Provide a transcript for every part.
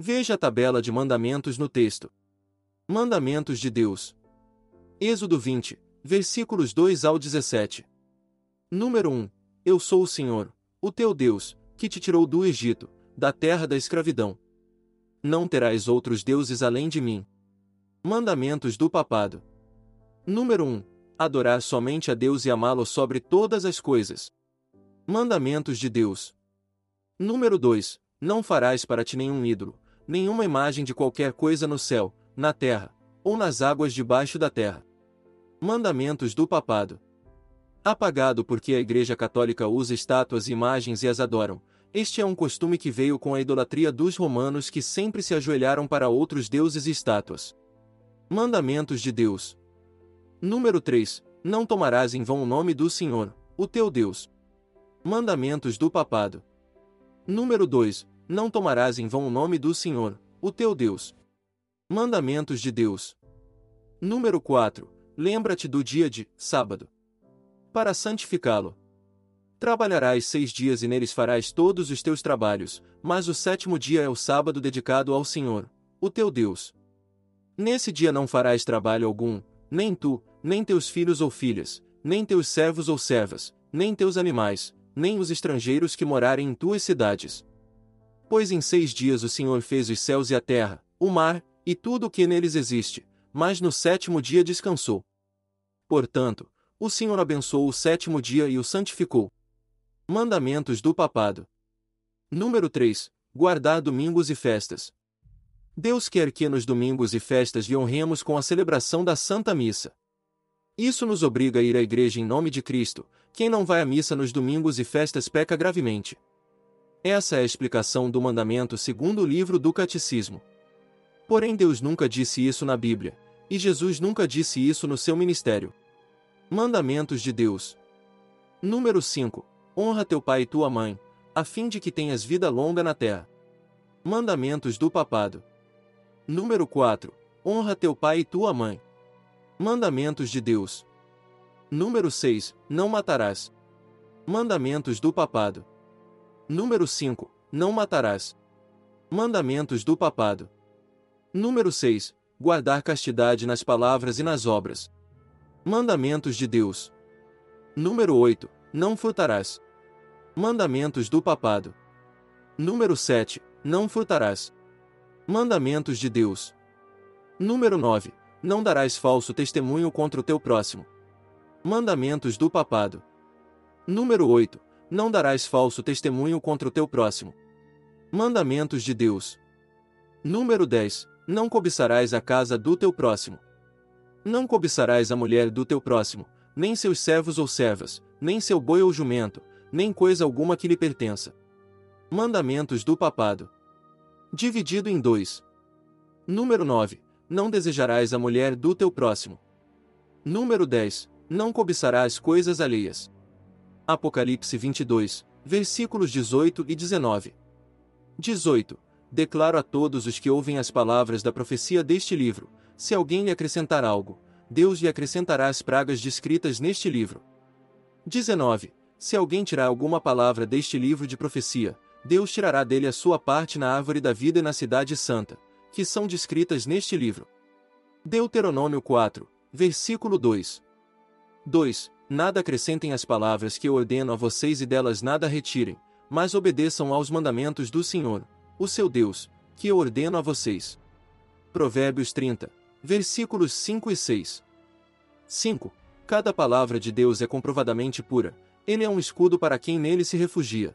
Veja a tabela de mandamentos no texto. Mandamentos de Deus. Êxodo 20, versículos 2 ao 17. Número 1. Eu sou o Senhor, o teu Deus, que te tirou do Egito, da terra da escravidão. Não terás outros deuses além de mim. Mandamentos do papado. Número 1. Adorar somente a Deus e amá-lo sobre todas as coisas. Mandamentos de Deus. Número 2. Não farás para ti nenhum ídolo, nenhuma imagem de qualquer coisa no céu, na terra, ou nas águas debaixo da terra. Mandamentos do papado. Apagado porque a Igreja Católica usa estátuas e imagens e as adoram, este é um costume que veio com a idolatria dos romanos que sempre se ajoelharam para outros deuses e estátuas. Mandamentos de Deus. Número 3. Não tomarás em vão o nome do Senhor, o teu Deus. Mandamentos do Papado. Número 2. Não tomarás em vão o nome do Senhor, o teu Deus. Mandamentos de Deus. Número 4. Lembra-te do dia de sábado. Para santificá-lo. Trabalharás seis dias e neles farás todos os teus trabalhos, mas o sétimo dia é o sábado dedicado ao Senhor, o teu Deus. Nesse dia não farás trabalho algum, nem tu, nem teus filhos ou filhas, nem teus servos ou servas, nem teus animais, nem os estrangeiros que morarem em tuas cidades. Pois em seis dias o Senhor fez os céus e a terra, o mar, e tudo o que neles existe, mas no sétimo dia descansou. Portanto, o Senhor abençoou o sétimo dia e o santificou. Mandamentos do Papado. Número 3. Guardar domingos e festas. Deus quer que nos domingos e festas lhe honremos com a celebração da Santa Missa. Isso nos obriga a ir à igreja em nome de Cristo. Quem não vai à missa nos domingos e festas peca gravemente. Essa é a explicação do mandamento segundo o livro do Catecismo. Porém, Deus nunca disse isso na Bíblia, e Jesus nunca disse isso no seu ministério. Mandamentos de Deus. Número 5. Honra teu pai e tua mãe, a fim de que tenhas vida longa na terra. Mandamentos do Papado. Número 4. Honra teu pai e tua mãe. Mandamentos de Deus. Número 6. Não matarás. Mandamentos do Papado. Número 5. Não matarás. Mandamentos do Papado. Número 6. Guardar castidade nas palavras e nas obras. Mandamentos de Deus. Número 8. Não furtarás. Mandamentos do papado. Número 7. Não furtarás. Mandamentos de Deus. Número 9. Não darás falso testemunho contra o teu próximo. Mandamentos do papado. Número 8. Não darás falso testemunho contra o teu próximo. Mandamentos de Deus. Número 10. Não cobiçarás a casa do teu próximo. Não cobiçarás a mulher do teu próximo, nem seus servos ou servas, nem seu boi ou jumento, nem coisa alguma que lhe pertença. Mandamentos do papado. Dividido em dois. Número 9. Não desejarás a mulher do teu próximo. Número 10. Não cobiçarás coisas alheias. Apocalipse 22, versículos 18 e 19. 18. Declaro a todos os que ouvem as palavras da profecia deste livro: se alguém lhe acrescentar algo, Deus lhe acrescentará as pragas descritas neste livro. 19. Se alguém tirar alguma palavra deste livro de profecia, Deus tirará dele a sua parte na árvore da vida e na cidade santa, que são descritas neste livro. Deuteronômio 4, versículo 2. 2. Nada acrescentem as palavras que eu ordeno a vocês e delas nada retirem, mas obedeçam aos mandamentos do Senhor, o seu Deus, que eu ordeno a vocês. Provérbios 30, versículos 5 e 6. 5. Cada palavra de Deus é comprovadamente pura, ele é um escudo para quem nele se refugia.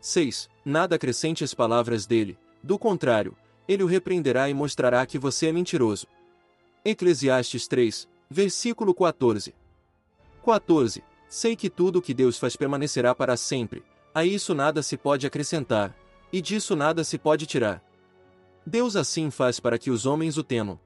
6. Nada acrescente as palavras dele, do contrário, ele o repreenderá e mostrará que você é mentiroso. Eclesiastes 3, versículo 14. 14. Sei que tudo o que Deus faz permanecerá para sempre, a isso nada se pode acrescentar, e disso nada se pode tirar. Deus assim faz para que os homens o temam.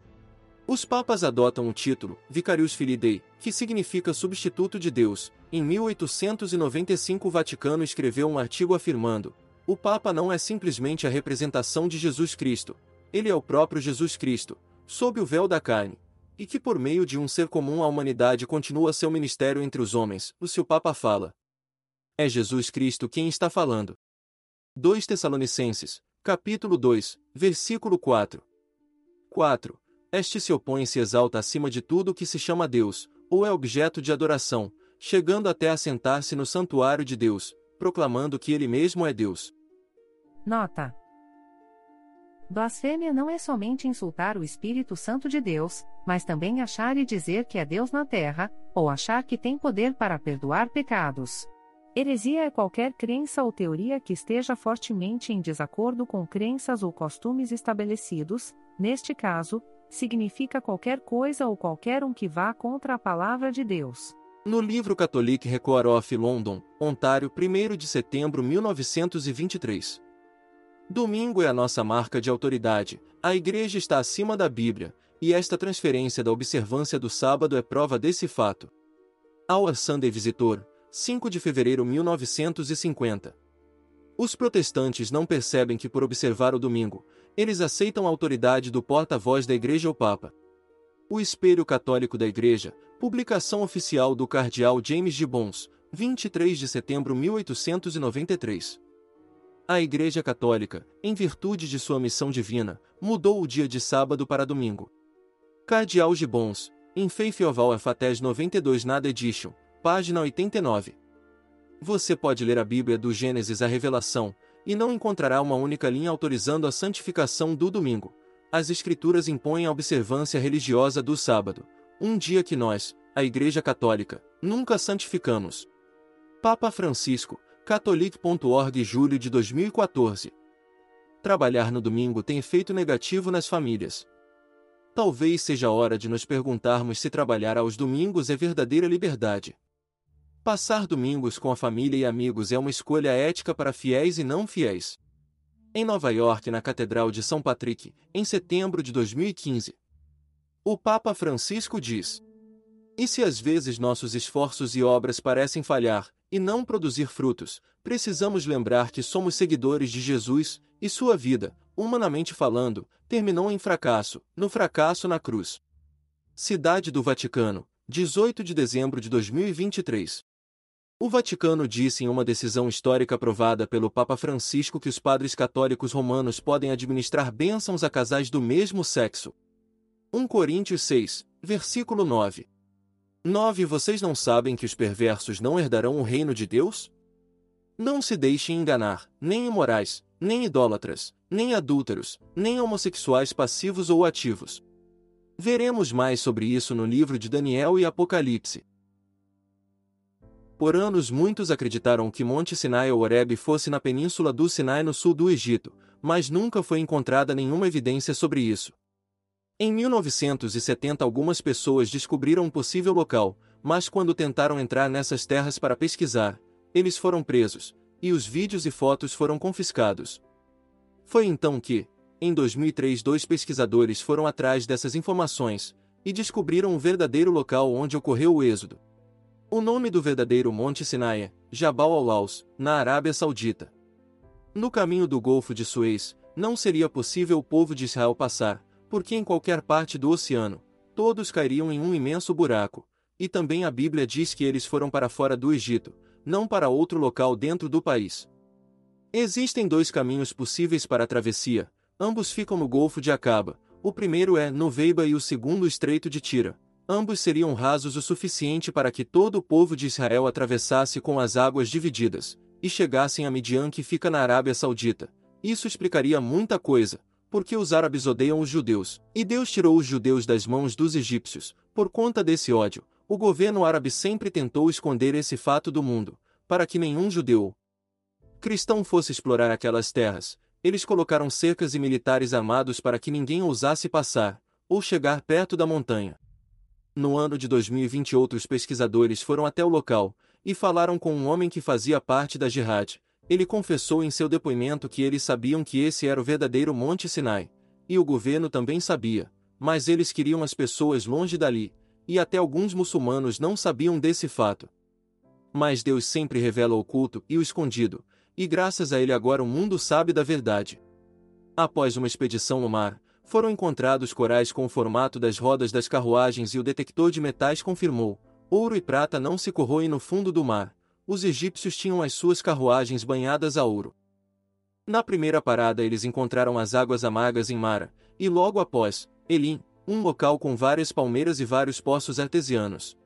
Os papas adotam o título Vicarius Filii Dei, que significa substituto de Deus. Em 1895 o Vaticano escreveu um artigo afirmando: o Papa não é simplesmente a representação de Jesus Cristo, ele é o próprio Jesus Cristo, sob o véu da carne, e que por meio de um ser comum à humanidade continua seu ministério entre os homens, o seu Papa fala. É Jesus Cristo quem está falando. 2 Tessalonicenses, capítulo 2, versículo 4. 4. Este se opõe e se exalta acima de tudo que se chama Deus, ou é objeto de adoração, chegando até a sentar-se no santuário de Deus, proclamando que ele mesmo é Deus. Nota: Blasfêmia não é somente insultar o Espírito Santo de Deus, mas também achar e dizer que é Deus na terra, ou achar que tem poder para perdoar pecados. Heresia é qualquer crença ou teoria que esteja fortemente em desacordo com crenças ou costumes estabelecidos, neste caso, significa qualquer coisa ou qualquer um que vá contra a palavra de Deus. No livro Catholic Record of London, Ontário, 1 de setembro 1923. Domingo é a nossa marca de autoridade, a Igreja está acima da Bíblia, e esta transferência da observância do sábado é prova desse fato. Our Sunday Visitor, 5 de fevereiro 1950. Os protestantes não percebem que, por observar o domingo, eles aceitam a autoridade do porta-voz da Igreja ou Papa. O Espelho Católico da Igreja, publicação oficial do Cardeal James de Bons, 23 de setembro 1893. A Igreja Católica, em virtude de sua missão divina, mudou o dia de sábado para domingo. Cardeal Gibbons, em Faith of Fates 92 Nada Edition, página 89. Você pode ler a Bíblia do Gênesis à Revelação, e não encontrará uma única linha autorizando a santificação do domingo. As Escrituras impõem a observância religiosa do sábado, um dia que nós, a Igreja Católica, nunca santificamos. Papa Francisco, Catholic.org julho de 2014. Trabalhar no domingo tem efeito negativo nas famílias. Talvez seja hora de nos perguntarmos se trabalhar aos domingos é verdadeira liberdade. Passar domingos com a família e amigos é uma escolha ética para fiéis e não fiéis. Em Nova York, na Catedral de São Patrick, em setembro de 2015, o Papa Francisco diz: E se às vezes nossos esforços e obras parecem falhar, e não produzir frutos, precisamos lembrar que somos seguidores de Jesus, e sua vida, humanamente falando, terminou em fracasso, no fracasso na cruz. Cidade do Vaticano, 18 de dezembro de 2023. O Vaticano disse em uma decisão histórica aprovada pelo Papa Francisco que os padres católicos romanos podem administrar bênçãos a casais do mesmo sexo. 1 Coríntios 6, versículo 9. 9 Vocês não sabem que os perversos não herdarão o reino de Deus? Não se deixem enganar, nem imorais, nem idólatras, nem adúlteros, nem homossexuais passivos ou ativos. Veremos mais sobre isso no livro de Daniel e Apocalipse. Por anos muitos acreditaram que Monte Sinai ou Horeb fosse na península do Sinai no sul do Egito, mas nunca foi encontrada nenhuma evidência sobre isso. Em 1970 algumas pessoas descobriram um possível local, mas quando tentaram entrar nessas terras para pesquisar, eles foram presos, e os vídeos e fotos foram confiscados. Foi então que, em 2003 dois pesquisadores foram atrás dessas informações, e descobriram o verdadeiro local onde ocorreu o êxodo. O nome do verdadeiro Monte Sinai é Jabal al-Laus, na Arábia Saudita. No caminho do Golfo de Suez, não seria possível o povo de Israel passar, porque em qualquer parte do oceano, todos cairiam em um imenso buraco, e também a Bíblia diz que eles foram para fora do Egito, não para outro local dentro do país. Existem dois caminhos possíveis para a travessia, ambos ficam no Golfo de Acaba, o primeiro é Noveiba e o segundo Estreito de Tira. Ambos seriam rasos o suficiente para que todo o povo de Israel atravessasse com as águas divididas, e chegassem a Midian que fica na Arábia Saudita. Isso explicaria muita coisa, porque os árabes odeiam os judeus, e Deus tirou os judeus das mãos dos egípcios. Por conta desse ódio, o governo árabe sempre tentou esconder esse fato do mundo, para que nenhum judeu cristão fosse explorar aquelas terras. Eles colocaram cercas e militares armados para que ninguém ousasse passar, ou chegar perto da montanha. No ano de 2020, outros pesquisadores foram até o local e falaram com um homem que fazia parte da Jihad, ele confessou em seu depoimento que eles sabiam que esse era o verdadeiro Monte Sinai, e o governo também sabia, mas eles queriam as pessoas longe dali, e até alguns muçulmanos não sabiam desse fato. Mas Deus sempre revela o oculto e o escondido, e graças a ele agora o mundo sabe da verdade. Após uma expedição no mar, foram encontrados corais com o formato das rodas das carruagens e o detector de metais confirmou: ouro e prata não se corroem no fundo do mar, os egípcios tinham as suas carruagens banhadas a ouro. Na primeira parada eles encontraram as águas amargas em Mara, e logo após, Elim, um local com várias palmeiras e vários poços artesianos.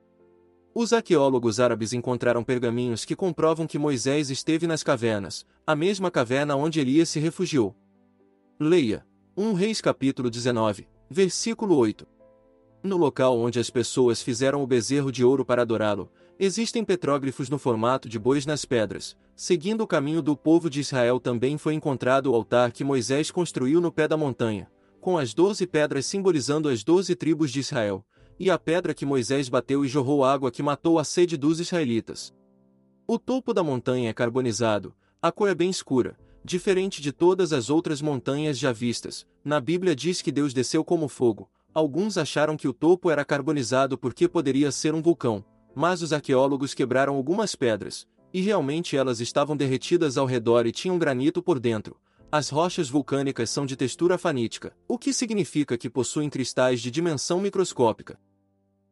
Os arqueólogos árabes encontraram pergaminhos que comprovam que Moisés esteve nas cavernas, a mesma caverna onde Elias se refugiou. Leia 1 Reis capítulo 19, versículo 8. No local onde as pessoas fizeram o bezerro de ouro para adorá-lo, existem petróglifos no formato de bois nas pedras. Seguindo o caminho do povo de Israel também foi encontrado o altar que Moisés construiu no pé da montanha, com as doze pedras simbolizando as doze tribos de Israel, e a pedra que Moisés bateu e jorrou água que matou a sede dos israelitas. O topo da montanha é carbonizado, a cor é bem escura, diferente de todas as outras montanhas já vistas. Na Bíblia diz que Deus desceu como fogo, Alguns acharam que o topo era carbonizado porque poderia ser um vulcão, mas os arqueólogos quebraram algumas pedras, e realmente elas estavam derretidas ao redor e tinham granito por dentro. As rochas vulcânicas são de textura fanítica, o que significa que possuem cristais de dimensão microscópica.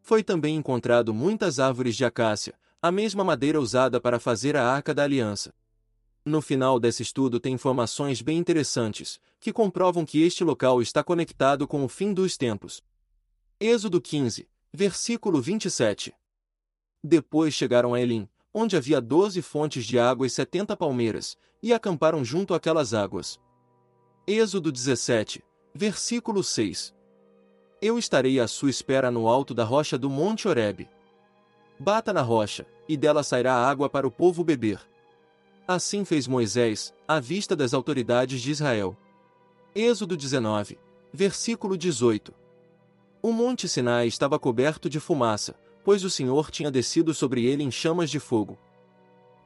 Foi também encontrado muitas árvores de acácia, a mesma madeira usada para fazer a Arca da Aliança. No final desse estudo tem informações bem interessantes, que comprovam que este local está conectado com o fim dos tempos. Êxodo 15, versículo 27. Depois chegaram a Elim, onde havia doze fontes de água e setenta palmeiras, e acamparam junto àquelas águas. Êxodo 17, versículo 6. Eu estarei à sua espera no alto da rocha do Monte Horebe. Bata na rocha, e dela sairá água para o povo beber. Assim fez Moisés, à vista das autoridades de Israel. Êxodo 19, versículo 18. O monte Sinai estava coberto de fumaça, pois o Senhor tinha descido sobre ele em chamas de fogo.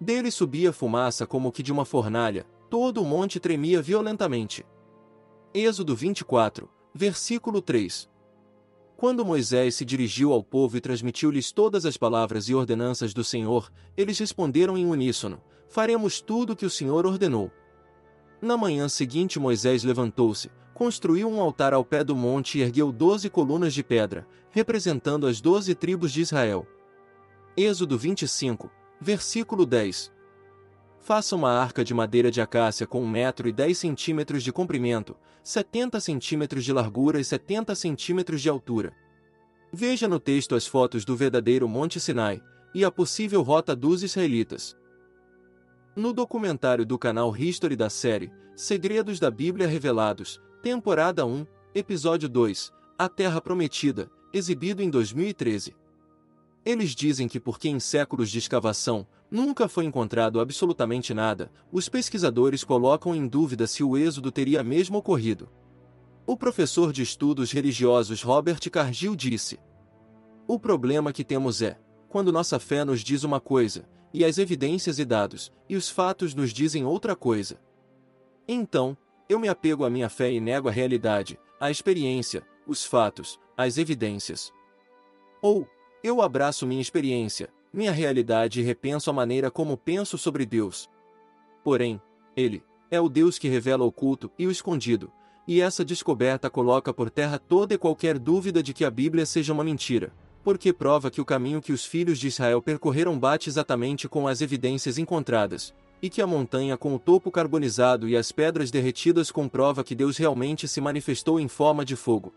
Dele subia fumaça como que de uma fornalha, todo o monte tremia violentamente. Êxodo 24, versículo 3. Quando Moisés se dirigiu ao povo e transmitiu-lhes todas as palavras e ordenanças do Senhor, eles responderam em uníssono: Faremos tudo o que o Senhor ordenou. Na manhã seguinte, Moisés levantou-se, construiu um altar ao pé do monte e ergueu doze colunas de pedra, representando as doze tribos de Israel. Êxodo 25, versículo 10. Faça uma arca de madeira de acácia com 1 metro e 10 centímetros de comprimento, 70 centímetros de largura e 70 centímetros de altura. Veja no texto as fotos do verdadeiro Monte Sinai e a possível rota dos israelitas. No documentário do canal History da série Segredos da Bíblia Revelados, temporada 1, episódio 2, A Terra Prometida, exibido em 2013. Eles dizem que porque em séculos de escavação, nunca foi encontrado absolutamente nada, os pesquisadores colocam em dúvida se o êxodo teria mesmo ocorrido. O professor de estudos religiosos Robert Cargill disse: O problema que temos é, quando nossa fé nos diz uma coisa, e as evidências e dados, e os fatos nos dizem outra coisa. Então, eu me apego à minha fé e nego a realidade, a experiência, os fatos, as evidências. Ou, eu abraço minha experiência, minha realidade e repenso a maneira como penso sobre Deus. Porém, Ele é o Deus que revela o oculto e o escondido, e essa descoberta coloca por terra toda e qualquer dúvida de que a Bíblia seja uma mentira, porque prova que o caminho que os filhos de Israel percorreram bate exatamente com as evidências encontradas, e que a montanha com o topo carbonizado e as pedras derretidas comprova que Deus realmente se manifestou em forma de fogo.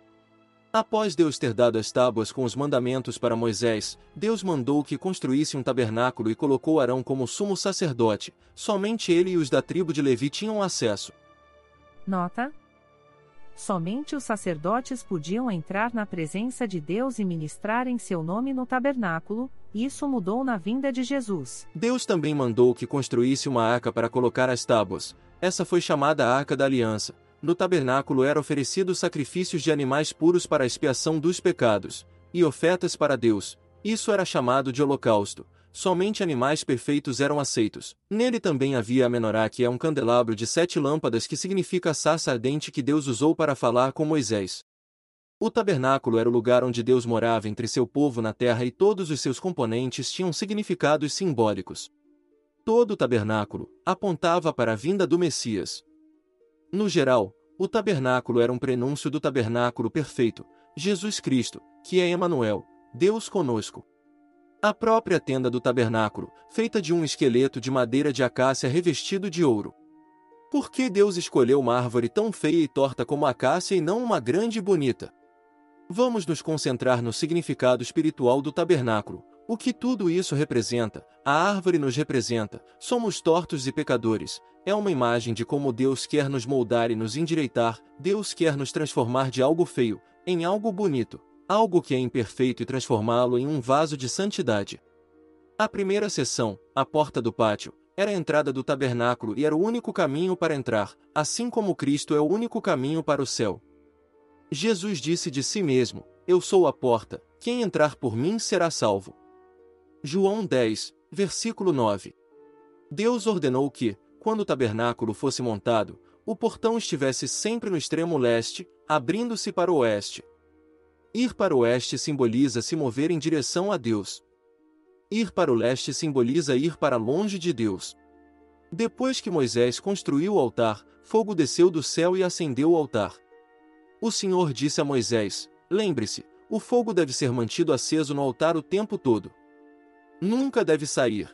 Após Deus ter dado as tábuas com os mandamentos para Moisés, Deus mandou que construísse um tabernáculo e colocou Arão como sumo sacerdote, somente ele e os da tribo de Levi tinham acesso. Nota: Somente os sacerdotes podiam entrar na presença de Deus e ministrar em seu nome no tabernáculo, isso mudou na vinda de Jesus. Deus também mandou que construísse uma arca para colocar as tábuas, essa foi chamada Arca da Aliança no tabernáculo eram oferecidos sacrifícios de animais puros para a expiação dos pecados, e ofertas para Deus. Isso era chamado de holocausto. Somente animais perfeitos eram aceitos. Nele também havia a menorá que é um candelabro de sete lâmpadas que significa a sarça ardente que Deus usou para falar com Moisés. O tabernáculo era o lugar onde Deus morava entre seu povo na terra e todos os seus componentes tinham significados simbólicos. Todo o tabernáculo apontava para a vinda do Messias, no geral, o tabernáculo era um prenúncio do tabernáculo perfeito, Jesus Cristo, que é Emanuel, Deus conosco. A própria tenda do tabernáculo, feita de um esqueleto de madeira de acácia revestido de ouro. Por que Deus escolheu uma árvore tão feia e torta como a acácia e não uma grande e bonita? Vamos nos concentrar no significado espiritual do tabernáculo. O que tudo isso representa? A árvore nos representa. Somos tortos e pecadores. É uma imagem de como Deus quer nos moldar e nos endireitar. Deus quer nos transformar de algo feio em algo bonito, algo que é imperfeito e transformá-lo em um vaso de santidade. A primeira sessão, a porta do pátio, era a entrada do tabernáculo e era o único caminho para entrar, assim como Cristo é o único caminho para o céu. Jesus disse de si mesmo: Eu sou a porta, quem entrar por mim será salvo. João 10, versículo 9. Deus ordenou que, quando o tabernáculo fosse montado, o portão estivesse sempre no extremo leste, abrindo-se para o oeste. Ir para o oeste simboliza se mover em direção a Deus. Ir para o leste simboliza ir para longe de Deus. Depois que Moisés construiu o altar, fogo desceu do céu e acendeu o altar. O Senhor disse a Moisés: Lembre-se, o fogo deve ser mantido aceso no altar o tempo todo. Nunca deve sair.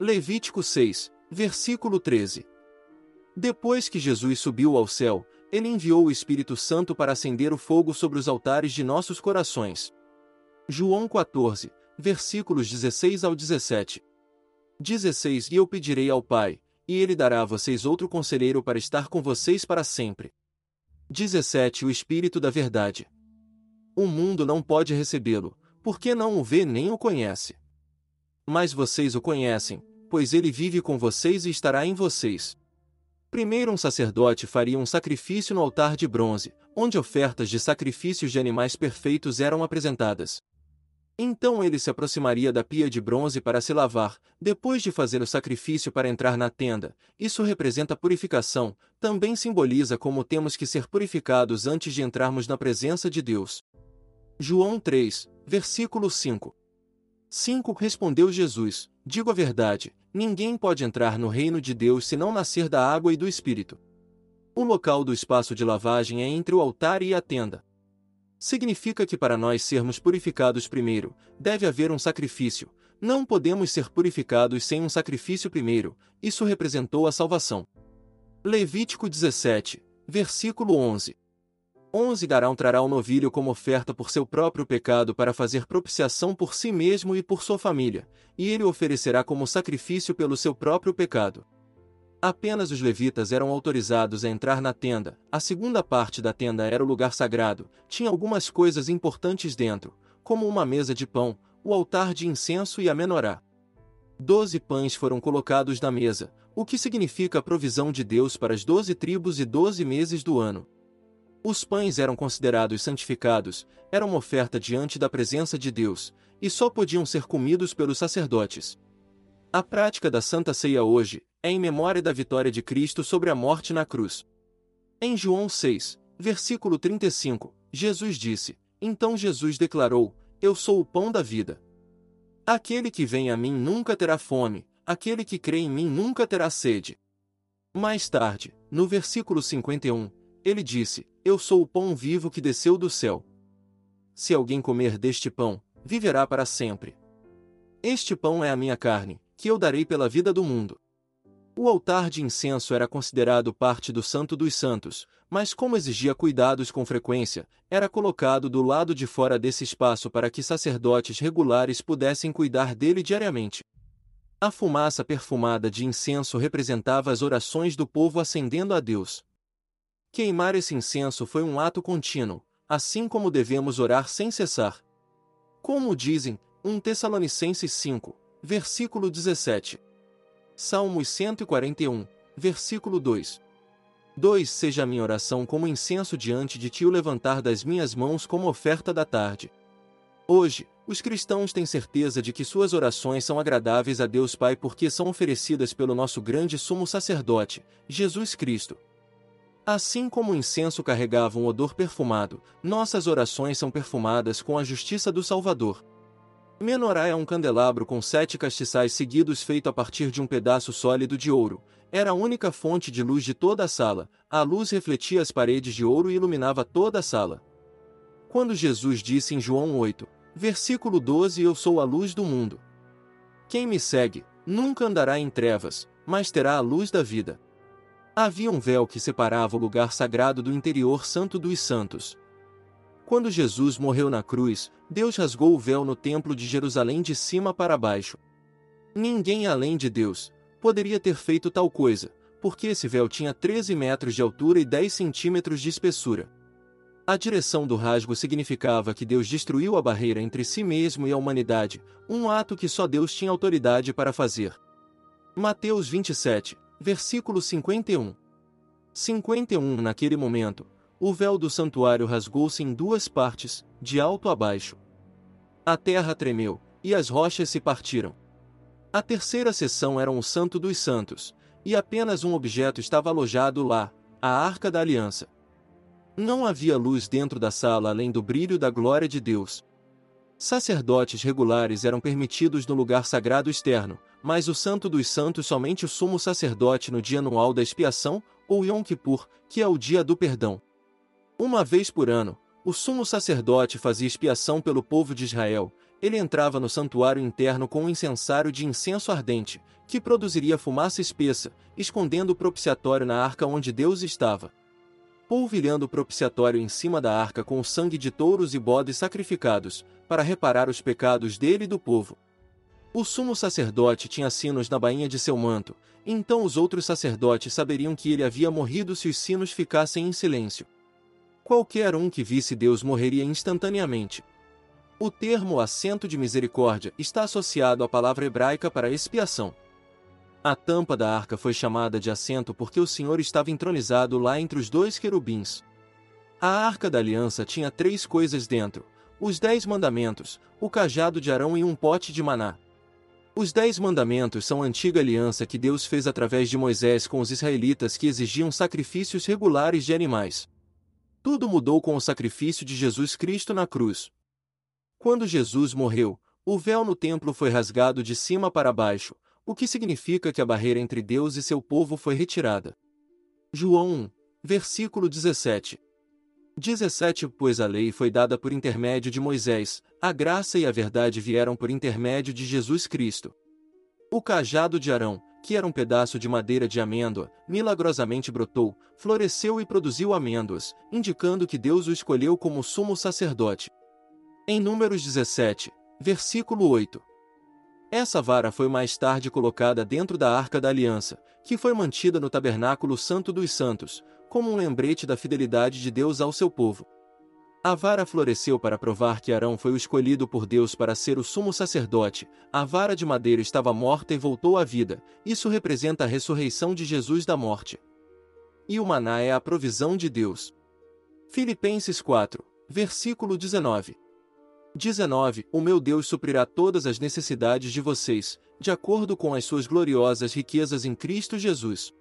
Levítico 6, versículo 13. Depois que Jesus subiu ao céu, ele enviou o Espírito Santo para acender o fogo sobre os altares de nossos corações. João 14, versículos 16 ao 17. 16 E eu pedirei ao Pai, e ele dará a vocês outro conselheiro para estar com vocês para sempre. 17 O Espírito da Verdade. O mundo não pode recebê-lo, porque não o vê nem o conhece. Mas vocês o conhecem, pois ele vive com vocês e estará em vocês. Primeiro um sacerdote faria um sacrifício no altar de bronze, onde ofertas de sacrifícios de animais perfeitos eram apresentadas. Então ele se aproximaria da pia de bronze para se lavar, depois de fazer o sacrifício para entrar na tenda. Isso representa purificação, também simboliza como temos que ser purificados antes de entrarmos na presença de Deus. João 3, versículo 5. 5 Respondeu Jesus: Digo a verdade, ninguém pode entrar no reino de Deus se não nascer da água e do Espírito. O local do espaço de lavagem é entre o altar e a tenda. Significa que para nós sermos purificados primeiro, deve haver um sacrifício. Não podemos ser purificados sem um sacrifício primeiro, isso representou a salvação. Levítico 17, versículo 11. 11 Dará um trará um novilho como oferta por seu próprio pecado para fazer propiciação por si mesmo e por sua família, e ele oferecerá como sacrifício pelo seu próprio pecado. Apenas os levitas eram autorizados a entrar na tenda. A segunda parte da tenda era o lugar sagrado, tinha algumas coisas importantes dentro, como uma mesa de pão, o altar de incenso e a menorá. Doze pães foram colocados na mesa, o que significa a provisão de Deus para as doze tribos e doze meses do ano. Os pães eram considerados santificados, eram uma oferta diante da presença de Deus, e só podiam ser comidos pelos sacerdotes. A prática da Santa Ceia hoje é em memória da vitória de Cristo sobre a morte na cruz. Em João 6, versículo 35, Jesus disse: Então Jesus declarou: Eu sou o pão da vida. Aquele que vem a mim nunca terá fome, aquele que crê em mim nunca terá sede. Mais tarde, no versículo 51, ele disse: Eu sou o pão vivo que desceu do céu. Se alguém comer deste pão, viverá para sempre. Este pão é a minha carne, que eu darei pela vida do mundo. O altar de incenso era considerado parte do Santo dos Santos, mas como exigia cuidados com frequência, era colocado do lado de fora desse espaço para que sacerdotes regulares pudessem cuidar dele diariamente. A fumaça perfumada de incenso representava as orações do povo ascendendo a Deus. Queimar esse incenso foi um ato contínuo, assim como devemos orar sem cessar. Como dizem, 1 Tessalonicenses 5, versículo 17. Salmos 141, versículo 2. 2. Seja a minha oração como incenso diante de ti o levantar das minhas mãos como oferta da tarde. Hoje, os cristãos têm certeza de que suas orações são agradáveis a Deus Pai porque são oferecidas pelo nosso grande sumo sacerdote, Jesus Cristo. Assim como o incenso carregava um odor perfumado, nossas orações são perfumadas com a justiça do Salvador. Menorá é um candelabro com sete castiçais seguidos feito a partir de um pedaço sólido de ouro. Era a única fonte de luz de toda a sala. A luz refletia as paredes de ouro e iluminava toda a sala. Quando Jesus disse em João 8, versículo 12: Eu sou a luz do mundo. Quem me segue, nunca andará em trevas, mas terá a luz da vida. Havia um véu que separava o lugar sagrado do interior santo dos santos. Quando Jesus morreu na cruz, Deus rasgou o véu no templo de Jerusalém de cima para baixo. Ninguém além de Deus poderia ter feito tal coisa, porque esse véu tinha 13 metros de altura e 10 centímetros de espessura. A direção do rasgo significava que Deus destruiu a barreira entre si mesmo e a humanidade, um ato que só Deus tinha autoridade para fazer. Mateus 27, versículo 51. 51 Naquele momento, o véu do santuário rasgou-se em duas partes, de alto a baixo. A terra tremeu, e as rochas se partiram. A terceira seção era um Santo dos Santos, e apenas um objeto estava alojado lá, a Arca da Aliança. Não havia luz dentro da sala além do brilho da glória de Deus. Sacerdotes regulares eram permitidos no lugar sagrado externo, mas o Santo dos Santos somente o sumo sacerdote no dia anual da expiação, ou Yom Kippur, que é o dia do perdão. Uma vez por ano, o sumo sacerdote fazia expiação pelo povo de Israel. Ele entrava no santuário interno com um incensário de incenso ardente, que produziria fumaça espessa, escondendo o propiciatório na arca onde Deus estava polvilhando o propiciatório em cima da arca com o sangue de touros e bodes sacrificados, para reparar os pecados dele e do povo. O sumo sacerdote tinha sinos na bainha de seu manto, então os outros sacerdotes saberiam que ele havia morrido se os sinos ficassem em silêncio. Qualquer um que visse Deus morreria instantaneamente. O termo assento de misericórdia está associado à palavra hebraica para expiação. A tampa da arca foi chamada de assento porque o Senhor estava entronizado lá entre os dois querubins. A arca da aliança tinha três coisas dentro: os dez mandamentos, o cajado de Arão e um pote de maná. Os dez mandamentos são a antiga aliança que Deus fez através de Moisés com os israelitas que exigiam sacrifícios regulares de animais. Tudo mudou com o sacrifício de Jesus Cristo na cruz. Quando Jesus morreu, o véu no templo foi rasgado de cima para baixo, o que significa que a barreira entre Deus e seu povo foi retirada. João 1, versículo 17. 17 Pois a lei foi dada por intermédio de Moisés, a graça e a verdade vieram por intermédio de Jesus Cristo. O cajado de Arão, que era um pedaço de madeira de amêndoa, milagrosamente brotou, floresceu e produziu amêndoas, indicando que Deus o escolheu como sumo sacerdote. Em Números 17, versículo 8. Essa vara foi mais tarde colocada dentro da Arca da Aliança, que foi mantida no Tabernáculo Santo dos Santos, como um lembrete da fidelidade de Deus ao seu povo. A vara floresceu para provar que Arão foi o escolhido por Deus para ser o sumo sacerdote. A vara de madeira estava morta e voltou à vida. Isso representa a ressurreição de Jesus da morte. E o maná é a provisão de Deus. Filipenses 4, versículo 19. 19 O meu Deus suprirá todas as necessidades de vocês, de acordo com as suas gloriosas riquezas em Cristo Jesus.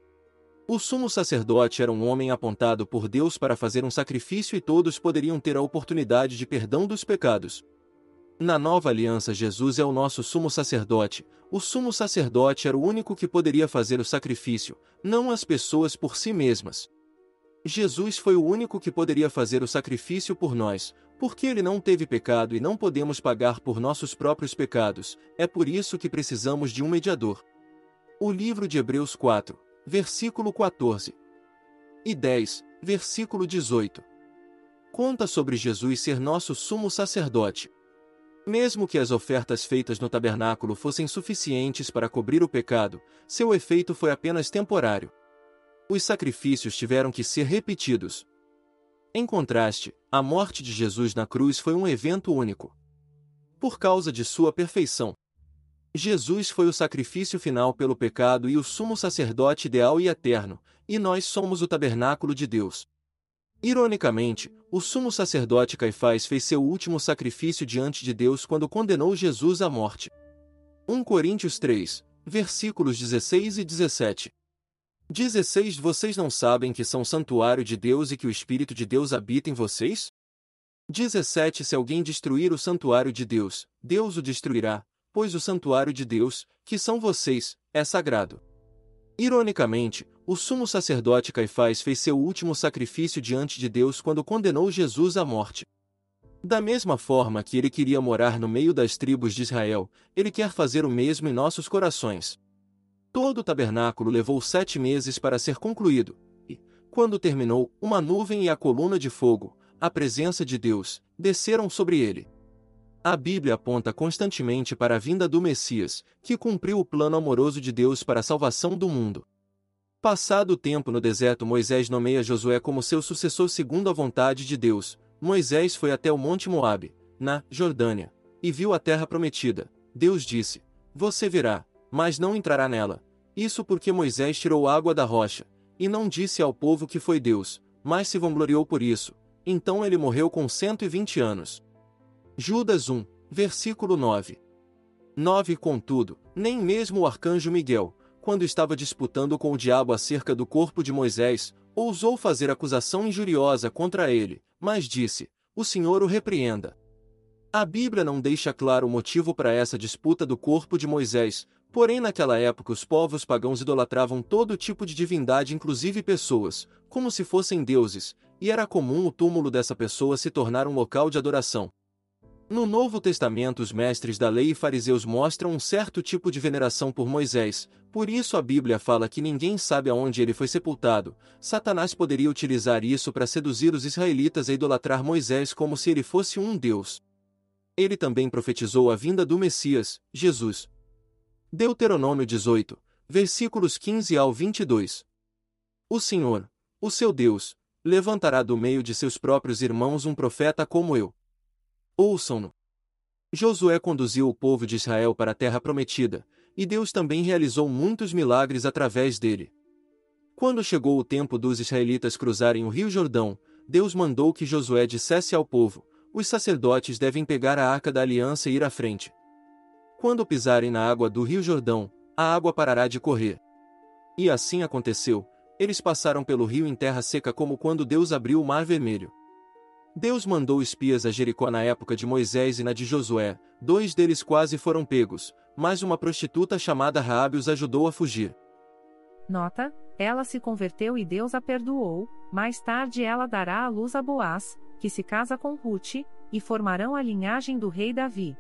O sumo sacerdote era um homem apontado por Deus para fazer um sacrifício e todos poderiam ter a oportunidade de perdão dos pecados. Na nova aliança, Jesus é o nosso sumo sacerdote. O sumo sacerdote era o único que poderia fazer o sacrifício, não as pessoas por si mesmas. Jesus foi o único que poderia fazer o sacrifício por nós, porque ele não teve pecado e não podemos pagar por nossos próprios pecados, é por isso que precisamos de um mediador. O livro de Hebreus 4, versículo 14 e 10, versículo 18. Conta sobre Jesus ser nosso sumo sacerdote. Mesmo que as ofertas feitas no tabernáculo fossem suficientes para cobrir o pecado, seu efeito foi apenas temporário. Os sacrifícios tiveram que ser repetidos, em contraste, a morte de Jesus na cruz foi um evento único. Por causa de sua perfeição, Jesus foi o sacrifício final pelo pecado e o sumo sacerdote ideal e eterno, e nós somos o tabernáculo de Deus. Ironicamente, o sumo sacerdote Caifás fez seu último sacrifício diante de Deus quando condenou Jesus à morte. 1 Coríntios 3, versículos 16 e 17. 16 Vocês não sabem que são santuário de Deus e que o Espírito de Deus habita em vocês? 17 Se alguém destruir o santuário de Deus, Deus o destruirá, pois o santuário de Deus, que são vocês, é sagrado. Ironicamente, o sumo sacerdote Caifás fez seu último sacrifício diante de Deus quando condenou Jesus à morte. Da mesma forma que ele queria morar no meio das tribos de Israel, ele quer fazer o mesmo em nossos corações. Todo o tabernáculo levou sete meses para ser concluído, e, quando terminou, uma nuvem e a coluna de fogo, a presença de Deus, desceram sobre ele. A Bíblia aponta constantemente para a vinda do Messias, que cumpriu o plano amoroso de Deus para a salvação do mundo. Passado o tempo no deserto, Moisés nomeia Josué como seu sucessor segundo a vontade de Deus. Moisés foi até o Monte Moabe, na Jordânia, e viu a terra prometida. Deus disse: Você virá, mas não entrará nela. Isso porque Moisés tirou água da rocha, e não disse ao povo que foi Deus, mas se vangloriou por isso. Então ele morreu com 120 anos. Judas 1, versículo 9. 9 Contudo, nem mesmo o arcanjo Miguel, quando estava disputando com o diabo acerca do corpo de Moisés, ousou fazer acusação injuriosa contra ele, mas disse: O Senhor o repreenda. A Bíblia não deixa claro o motivo para essa disputa do corpo de Moisés, porém naquela época os povos pagãos idolatravam todo tipo de divindade, inclusive pessoas, como se fossem deuses, e era comum o túmulo dessa pessoa se tornar um local de adoração. No Novo Testamento, os mestres da lei e fariseus mostram um certo tipo de veneração por Moisés, por isso a Bíblia fala que ninguém sabe aonde ele foi sepultado. Satanás poderia utilizar isso para seduzir os israelitas a idolatrar Moisés como se ele fosse um deus. Ele também profetizou a vinda do Messias, Jesus. Deuteronômio 18, versículos 15 ao 22. O Senhor, o seu Deus, levantará do meio de seus próprios irmãos um profeta como eu. Ouçam-no. Josué conduziu o povo de Israel para a terra prometida, e Deus também realizou muitos milagres através dele. Quando chegou o tempo dos israelitas cruzarem o rio Jordão, Deus mandou que Josué dissesse ao povo: os sacerdotes devem pegar a arca da aliança e ir à frente. Quando pisarem na água do rio Jordão, a água parará de correr. E assim aconteceu, eles passaram pelo rio em terra seca como quando Deus abriu o mar vermelho. Deus mandou espias a Jericó na época de Moisés e na de Josué, dois deles quase foram pegos, mas uma prostituta chamada Raabe os ajudou a fugir. Nota: ela se converteu e Deus a perdoou. Mais tarde ela dará à luz a Boaz, que se casa com Ruth, e formarão a linhagem do rei Davi.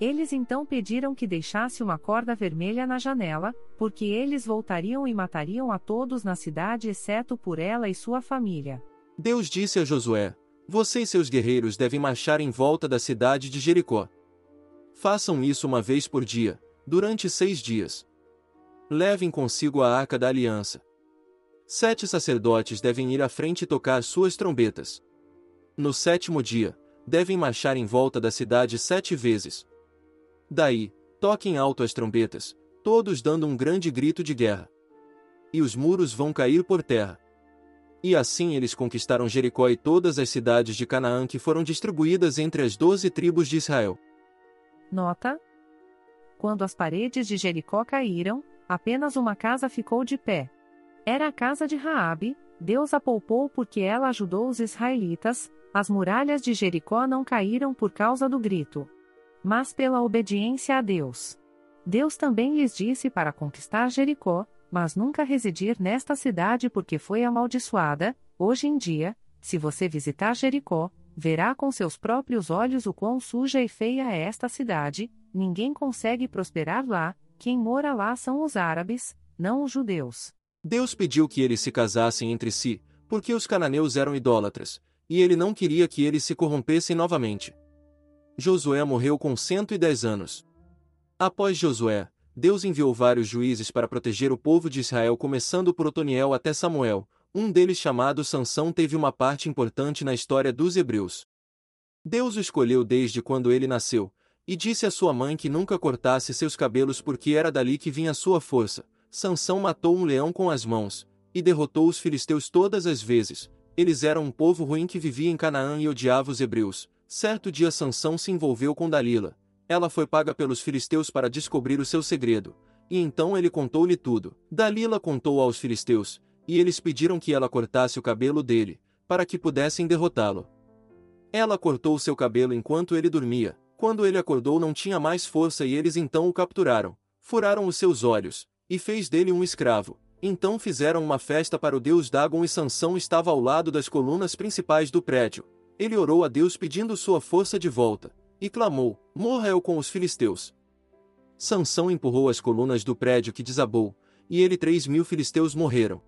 Eles então pediram que deixasse uma corda vermelha na janela, porque eles voltariam e matariam a todos na cidade exceto por ela e sua família. Deus disse a Josué: Você e seus guerreiros devem marchar em volta da cidade de Jericó. Façam isso uma vez por dia, durante seis dias. Levem consigo a arca da aliança. Sete sacerdotes devem ir à frente e tocar suas trombetas. No sétimo dia, devem marchar em volta da cidade sete vezes. Daí, toquem alto as trombetas, todos dando um grande grito de guerra. E os muros vão cair por terra. E assim eles conquistaram Jericó e todas as cidades de Canaã que foram distribuídas entre as doze tribos de Israel. Nota: Quando as paredes de Jericó caíram, apenas uma casa ficou de pé. Era a casa de Raabe, Deus a poupou porque ela ajudou os israelitas, as muralhas de Jericó não caíram por causa do grito, mas pela obediência a Deus. Deus também lhes disse para conquistar Jericó, mas nunca residir nesta cidade porque foi amaldiçoada. Hoje em dia, se você visitar Jericó, verá com seus próprios olhos o quão suja e feia é esta cidade, ninguém consegue prosperar lá, quem mora lá são os árabes, não os judeus. Deus pediu que eles se casassem entre si, porque os cananeus eram idólatras, e ele não queria que eles se corrompessem novamente. Josué morreu com 110 anos. Após Josué, Deus enviou vários juízes para proteger o povo de Israel começando por Otoniel até Samuel, um deles chamado Sansão teve uma parte importante na história dos hebreus. Deus o escolheu desde quando ele nasceu, e disse à sua mãe que nunca cortasse seus cabelos porque era dali que vinha sua força. Sansão matou um leão com as mãos, e derrotou os filisteus todas as vezes. Eles eram um povo ruim que vivia em Canaã e odiava os hebreus. Certo dia Sansão se envolveu com Dalila. Ela foi paga pelos filisteus para descobrir o seu segredo, e então ele contou-lhe tudo. Dalila contou aos filisteus, e eles pediram que ela cortasse o cabelo dele, para que pudessem derrotá-lo. Ela cortou seu cabelo enquanto ele dormia. Quando ele acordou não tinha mais força e eles então o capturaram. Furaram os seus olhos, e fez dele um escravo. Então fizeram uma festa para o deus Dagon e Sansão estava ao lado das colunas principais do prédio. Ele orou a Deus pedindo sua força de volta, e clamou: Morra eu com os filisteus. Sansão empurrou as colunas do prédio que desabou, e ele três mil filisteus morreram.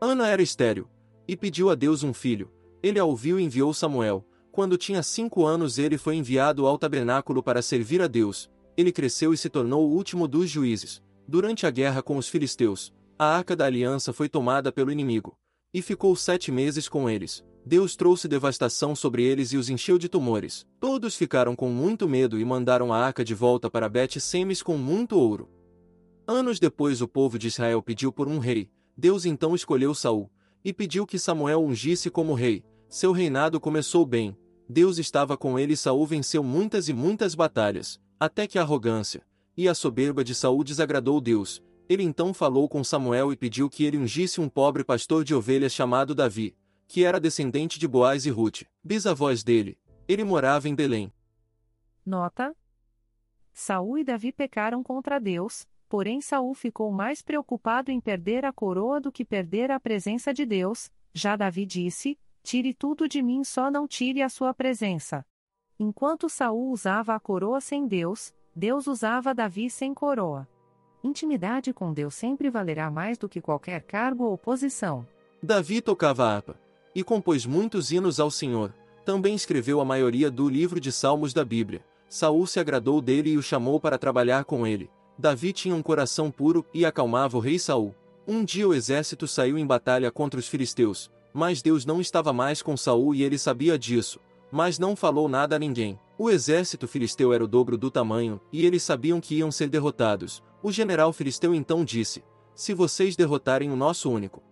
Ana era estéril, e pediu a Deus um filho. Ele a ouviu e enviou Samuel. Quando tinha cinco anos ele foi enviado ao tabernáculo para servir a Deus. Ele cresceu e se tornou o último dos juízes. Durante a guerra com os filisteus, a arca da aliança foi tomada pelo inimigo, e ficou sete meses com eles. Deus trouxe devastação sobre eles e os encheu de tumores. Todos ficaram com muito medo e mandaram a arca de volta para Bet-Semes com muito ouro. Anos depois o povo de Israel pediu por um rei. Deus então escolheu Saul e pediu que Samuel ungisse como rei. Seu reinado começou bem. Deus estava com ele e Saul venceu muitas e muitas batalhas, até que a arrogância e a soberba de Saul desagradou Deus. Ele então falou com Samuel e pediu que ele ungisse um pobre pastor de ovelhas chamado Davi, que era descendente de Boaz e Ruth, bisavós dele. Ele morava em Belém. Nota: Saul e Davi pecaram contra Deus, Porém Saul ficou mais preocupado em perder a coroa do que perder a presença de Deus. Já Davi disse: Tire tudo de mim, só não tire a sua presença. Enquanto Saul usava a coroa sem Deus, Deus usava Davi sem coroa. Intimidade com Deus sempre valerá mais do que qualquer cargo ou posição. Davi tocava harpa e compôs muitos hinos ao Senhor. Também escreveu a maioria do livro de Salmos da Bíblia. Saul se agradou dele e o chamou para trabalhar com ele. Davi tinha um coração puro e acalmava o rei Saul. Um dia o exército saiu em batalha contra os filisteus, mas Deus não estava mais com Saul e ele sabia disso, mas não falou nada a ninguém. O exército filisteu era o dobro do tamanho, e eles sabiam que iam ser derrotados. O general filisteu então disse: Se vocês derrotarem o nosso único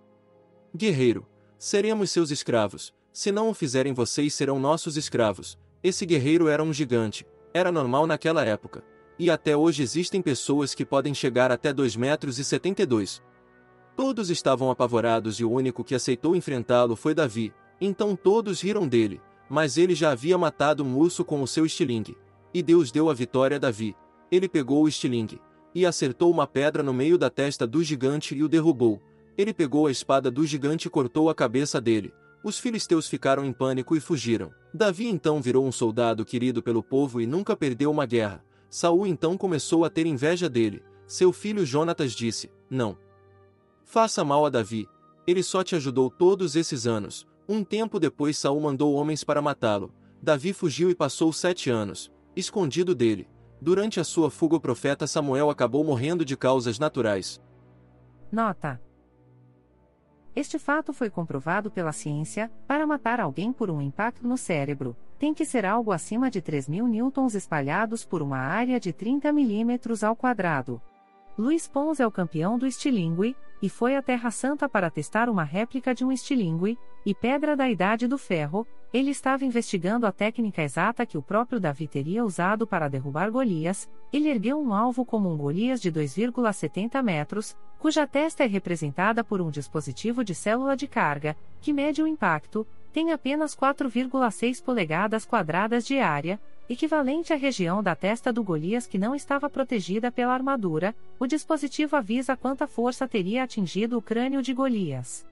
guerreiro, seremos seus escravos. Se não o fizerem, vocês serão nossos escravos. Esse guerreiro era um gigante. Era normal naquela época e até hoje existem pessoas que podem chegar até 2 metros e 72. Todos estavam apavorados e o único que aceitou enfrentá-lo foi Davi, então todos riram dele, mas ele já havia matado um urso com o seu estilingue. E Deus deu a vitória a Davi. Ele pegou o estilingue e acertou uma pedra no meio da testa do gigante e o derrubou. Ele pegou a espada do gigante e cortou a cabeça dele. Os filisteus ficaram em pânico e fugiram. Davi então virou um soldado querido pelo povo e nunca perdeu uma guerra. Saul então começou a ter inveja dele. Seu filho Jonatas disse: Não. Faça mal a Davi. Ele só te ajudou todos esses anos. Um tempo depois Saul mandou homens para matá-lo. Davi fugiu e passou sete anos, escondido dele. Durante a sua fuga o profeta Samuel acabou morrendo de causas naturais. Nota. Este fato foi comprovado pela ciência, para matar alguém por um impacto no cérebro, tem que ser algo acima de 3.000 newtons espalhados por uma área de 30 milímetros ao quadrado. Luiz Pons é o campeão do estilingue, e foi à Terra Santa para testar uma réplica de um estilingue, e pedra da Idade do Ferro, ele estava investigando a técnica exata que o próprio Davi teria usado para derrubar Golias, ele ergueu um alvo como um Golias de 2,70 metros, cuja testa é representada por um dispositivo de célula de carga, que mede o impacto, tem apenas 4,6 polegadas quadradas de área, equivalente à região da testa do Golias que não estava protegida pela armadura, o dispositivo avisa quanta força teria atingido o crânio de Golias.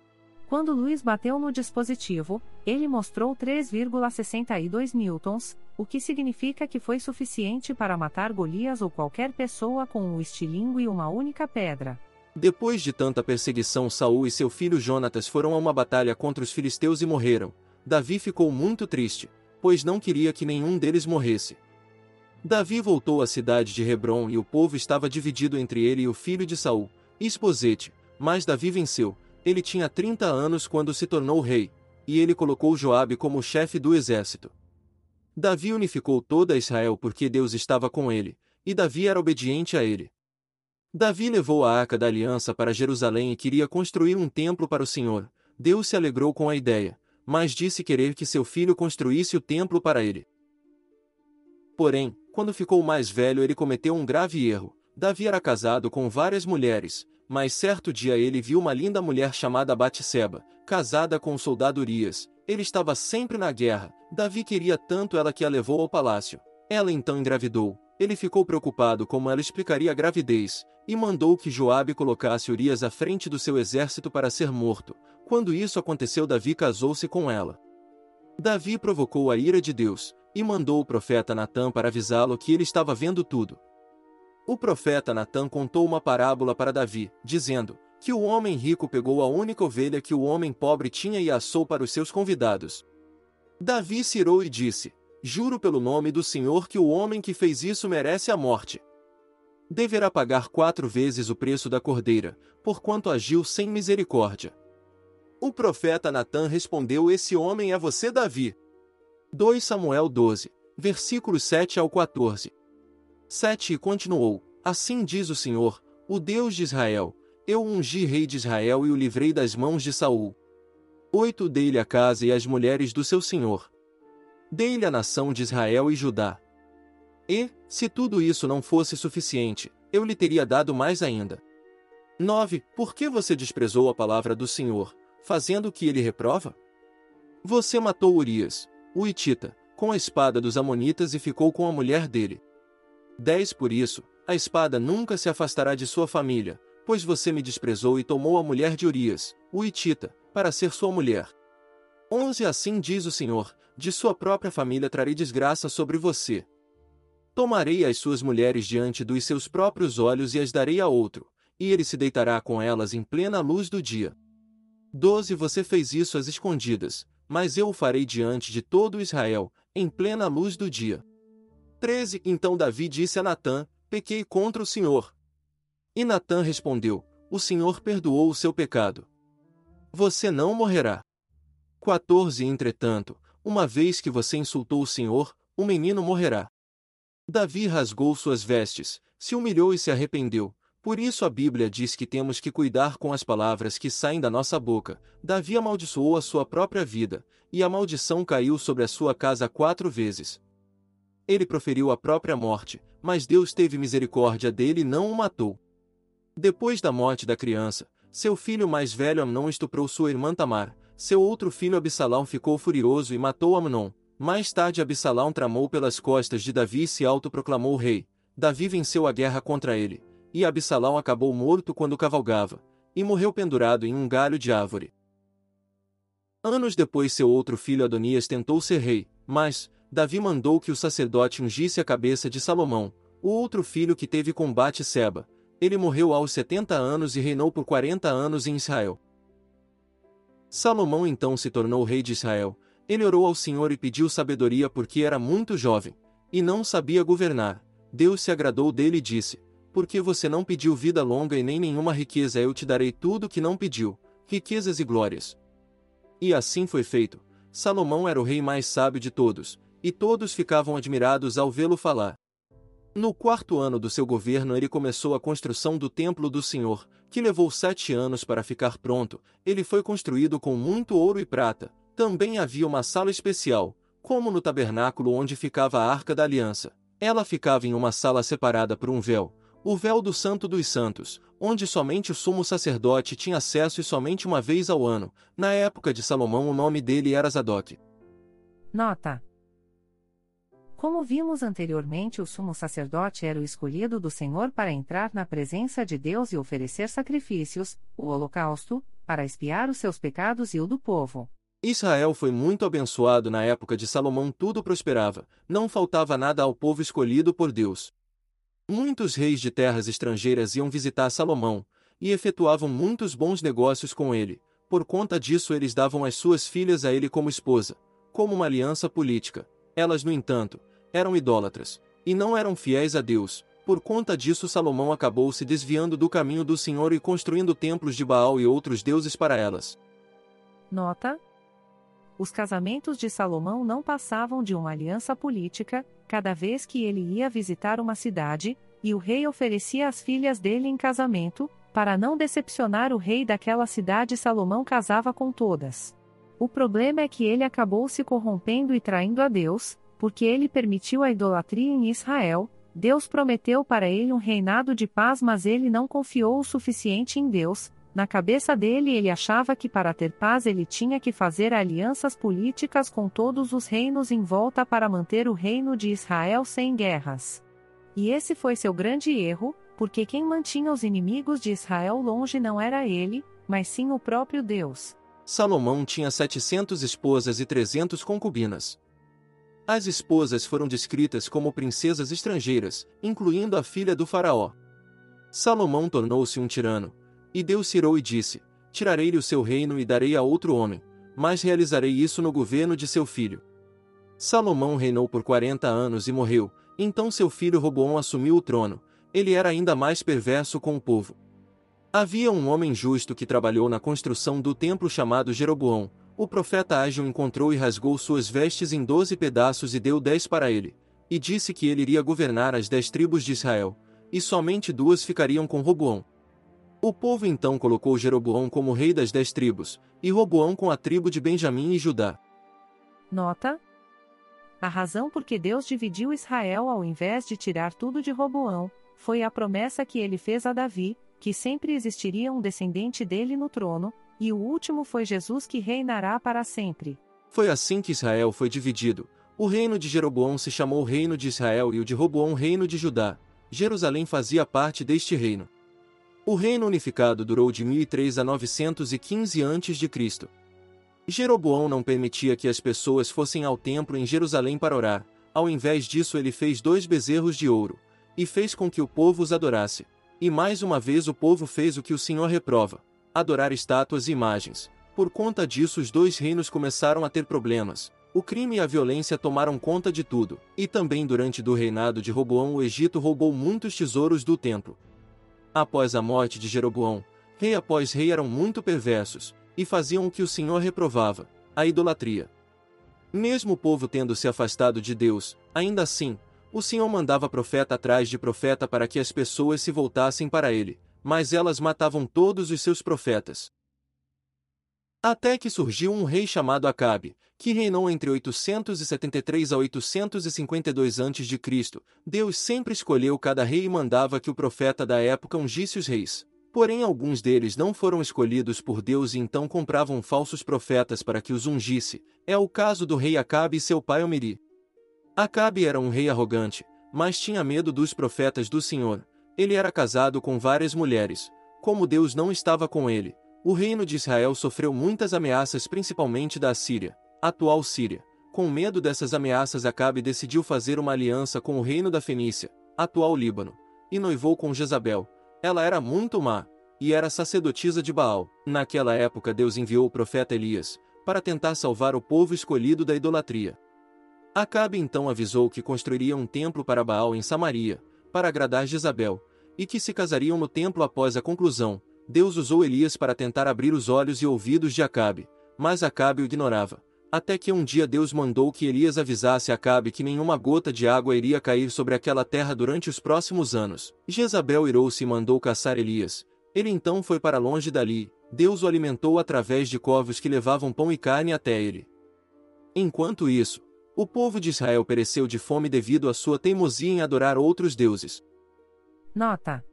Quando Luiz bateu no dispositivo, ele mostrou 3,62 newtons, o que significa que foi suficiente para matar Golias ou qualquer pessoa com um estilingue e uma única pedra. Depois de tanta perseguição, Saul e seu filho Jonatas foram a uma batalha contra os filisteus e morreram. Davi ficou muito triste, pois não queria que nenhum deles morresse. Davi voltou à cidade de Hebron e o povo estava dividido entre ele e o filho de Saul, Esposete, mas Davi venceu. Ele tinha 30 anos quando se tornou rei, e ele colocou Joabe como chefe do exército. Davi unificou toda Israel porque Deus estava com ele, e Davi era obediente a ele. Davi levou a arca da aliança para Jerusalém e queria construir um templo para o Senhor. Deus se alegrou com a ideia, mas disse querer que seu filho construísse o templo para ele. Porém, quando ficou mais velho, ele cometeu um grave erro. Davi era casado com várias mulheres, mas certo dia ele viu uma linda mulher chamada Batseba, casada com o soldado Urias. Ele estava sempre na guerra. Davi queria tanto ela que a levou ao palácio. Ela então engravidou. Ele ficou preocupado como ela explicaria a gravidez, e mandou que Joabe colocasse Urias à frente do seu exército para ser morto. Quando isso aconteceu, Davi casou-se com ela. Davi provocou a ira de Deus, e mandou o profeta Natã para avisá-lo que ele estava vendo tudo. O profeta Natã contou uma parábola para Davi, dizendo que o homem rico pegou a única ovelha que o homem pobre tinha e assou para os seus convidados. Davi se irou e disse: Juro pelo nome do Senhor que o homem que fez isso merece a morte. Deverá pagar quatro vezes o preço da cordeira, porquanto agiu sem misericórdia. O profeta Natã respondeu: Esse homem é você, Davi. 2 Samuel 12, versículos 7 ao 14. 7 E continuou: Assim diz o Senhor, o Deus de Israel: Eu ungi rei de Israel e o livrei das mãos de Saul. 8 Dei-lhe a casa e as mulheres do seu senhor. Dei-lhe a nação de Israel e Judá. E, se tudo isso não fosse suficiente, eu lhe teria dado mais ainda. 9. Por que você desprezou a palavra do Senhor, fazendo o que ele reprova? Você matou Urias, o Itita, com a espada dos Amonitas e ficou com a mulher dele. 10 Por isso, a espada nunca se afastará de sua família, pois você me desprezou e tomou a mulher de Urias, o Itita, para ser sua mulher. 11 Assim diz o Senhor, de sua própria família trarei desgraça sobre você. Tomarei as suas mulheres diante dos seus próprios olhos e as darei a outro, e ele se deitará com elas em plena luz do dia. 12 Você fez isso às escondidas, mas eu o farei diante de todo Israel, em plena luz do dia. 13 Então Davi disse a Natã: Pequei contra o Senhor. E Natã respondeu: O Senhor perdoou o seu pecado. Você não morrerá. 14 Entretanto, uma vez que você insultou o Senhor, o menino morrerá. Davi rasgou suas vestes, se humilhou e se arrependeu. Por isso a Bíblia diz que temos que cuidar com as palavras que saem da nossa boca. Davi amaldiçoou a sua própria vida, e a maldição caiu sobre a sua casa quatro vezes. Ele proferiu a própria morte, mas Deus teve misericórdia dele e não o matou. Depois da morte da criança, seu filho mais velho Amnon estuprou sua irmã Tamar. Seu outro filho Absalão ficou furioso e matou Amnon. Mais tarde Absalão tramou pelas costas de Davi e se autoproclamou rei. Davi venceu a guerra contra ele, e Absalão acabou morto quando cavalgava, e morreu pendurado em um galho de árvore. Anos depois seu outro filho Adonias tentou ser rei, mas, Davi mandou que o sacerdote ungisse a cabeça de Salomão, o outro filho que teve combate Seba. Ele morreu aos 70 anos e reinou por 40 anos em Israel. Salomão então se tornou rei de Israel. Ele orou ao Senhor e pediu sabedoria porque era muito jovem, e não sabia governar. Deus se agradou dele e disse: Porque você não pediu vida longa e nem nenhuma riqueza, eu te darei tudo que não pediu, riquezas e glórias. E assim foi feito. Salomão era o rei mais sábio de todos, e todos ficavam admirados ao vê-lo falar. No quarto ano do seu governo, ele começou a construção do Templo do Senhor, que levou sete anos para ficar pronto. Ele foi construído com muito ouro e prata. Também havia uma sala especial, como no tabernáculo onde ficava a Arca da Aliança. Ela ficava em uma sala separada por um véu, o véu do Santo dos Santos, onde somente o sumo sacerdote tinha acesso e somente uma vez ao ano. Na época de Salomão, o nome dele era Zadok. Nota: como vimos anteriormente, o sumo sacerdote era o escolhido do Senhor para entrar na presença de Deus e oferecer sacrifícios, o holocausto, para expiar os seus pecados e o do povo. Israel foi muito abençoado na época de Salomão, tudo prosperava, não faltava nada ao povo escolhido por Deus. Muitos reis de terras estrangeiras iam visitar Salomão, e efetuavam muitos bons negócios com ele, por conta disso eles davam as suas filhas a ele como esposa, como uma aliança política. Elas, no entanto, eram idólatras, e não eram fiéis a Deus. Por conta disso, Salomão acabou se desviando do caminho do Senhor e construindo templos de Baal e outros deuses para elas. Nota: Os casamentos de Salomão não passavam de uma aliança política, cada vez que ele ia visitar uma cidade, e o rei oferecia as filhas dele em casamento, para não decepcionar o rei daquela cidade, Salomão casava com todas. O problema é que ele acabou se corrompendo e traindo a Deus, porque ele permitiu a idolatria em Israel. Deus prometeu para ele um reinado de paz, mas ele não confiou o suficiente em Deus. Na cabeça dele, ele achava que para ter paz ele tinha que fazer alianças políticas com todos os reinos em volta para manter o reino de Israel sem guerras. E esse foi seu grande erro, porque quem mantinha os inimigos de Israel longe não era ele, mas sim o próprio Deus. Salomão tinha setecentas esposas e trezentos concubinas. As esposas foram descritas como princesas estrangeiras, incluindo a filha do faraó. Salomão tornou-se um tirano, e Deus irou e disse: Tirarei-lhe o seu reino e darei a outro homem, mas realizarei isso no governo de seu filho. Salomão reinou por quarenta anos e morreu, então seu filho Roboão assumiu o trono, ele era ainda mais perverso com o povo. Havia um homem justo que trabalhou na construção do templo chamado Jeroboão, o profeta Ágil encontrou e rasgou suas vestes em doze pedaços e deu dez para ele, e disse que ele iria governar as dez tribos de Israel, e somente duas ficariam com Roboão. O povo então colocou Jeroboão como rei das dez tribos, e Roboão com a tribo de Benjamim e Judá. Nota: A razão por que Deus dividiu Israel ao invés de tirar tudo de Roboão, foi a promessa que ele fez a Davi, que sempre existiria um descendente dele no trono, e o último foi Jesus que reinará para sempre. Foi assim que Israel foi dividido. O reino de Jeroboão se chamou Reino de Israel e o de Roboão Reino de Judá. Jerusalém fazia parte deste reino. O reino unificado durou de 1003 a 915 a.C. Jeroboão não permitia que as pessoas fossem ao templo em Jerusalém para orar, ao invés disso ele fez dois bezerros de ouro, e fez com que o povo os adorasse. E mais uma vez o povo fez o que o Senhor reprova, adorar estátuas e imagens. Por conta disso, os dois reinos começaram a ter problemas. O crime e a violência tomaram conta de tudo, e também durante do reinado de Roboão o Egito roubou muitos tesouros do templo. Após a morte de Jeroboão, rei após rei eram muito perversos, e faziam o que o Senhor reprovava, a idolatria. Mesmo o povo tendo se afastado de Deus, ainda assim, o Senhor mandava profeta atrás de profeta para que as pessoas se voltassem para ele, mas elas matavam todos os seus profetas. Até que surgiu um rei chamado Acabe, que reinou entre 873 a 852 a.C. Deus sempre escolheu cada rei e mandava que o profeta da época ungisse os reis. Porém, alguns deles não foram escolhidos por Deus e então compravam falsos profetas para que os ungisse. É o caso do rei Acabe e seu pai Omeri. Acabe era um rei arrogante, mas tinha medo dos profetas do Senhor, ele era casado com várias mulheres. Como Deus não estava com ele, o reino de Israel sofreu muitas ameaças principalmente da Síria, atual Síria. Com medo dessas ameaças Acabe decidiu fazer uma aliança com o reino da Fenícia, atual Líbano, e noivou com Jezabel. Ela era muito má, e era sacerdotisa de Baal. Naquela época Deus enviou o profeta Elias, para tentar salvar o povo escolhido da idolatria. Acabe então avisou que construiria um templo para Baal em Samaria, para agradar Jezabel, e que se casariam no templo após a conclusão. Deus usou Elias para tentar abrir os olhos e ouvidos de Acabe, mas Acabe o ignorava. Até que um dia Deus mandou que Elias avisasse Acabe que nenhuma gota de água iria cair sobre aquela terra durante os próximos anos. Jezabel irou-se e mandou caçar Elias. Ele então foi para longe dali. Deus o alimentou através de covos que levavam pão e carne até ele. Enquanto isso, o povo de Israel pereceu de fome devido à sua teimosia em adorar outros deuses. Nota: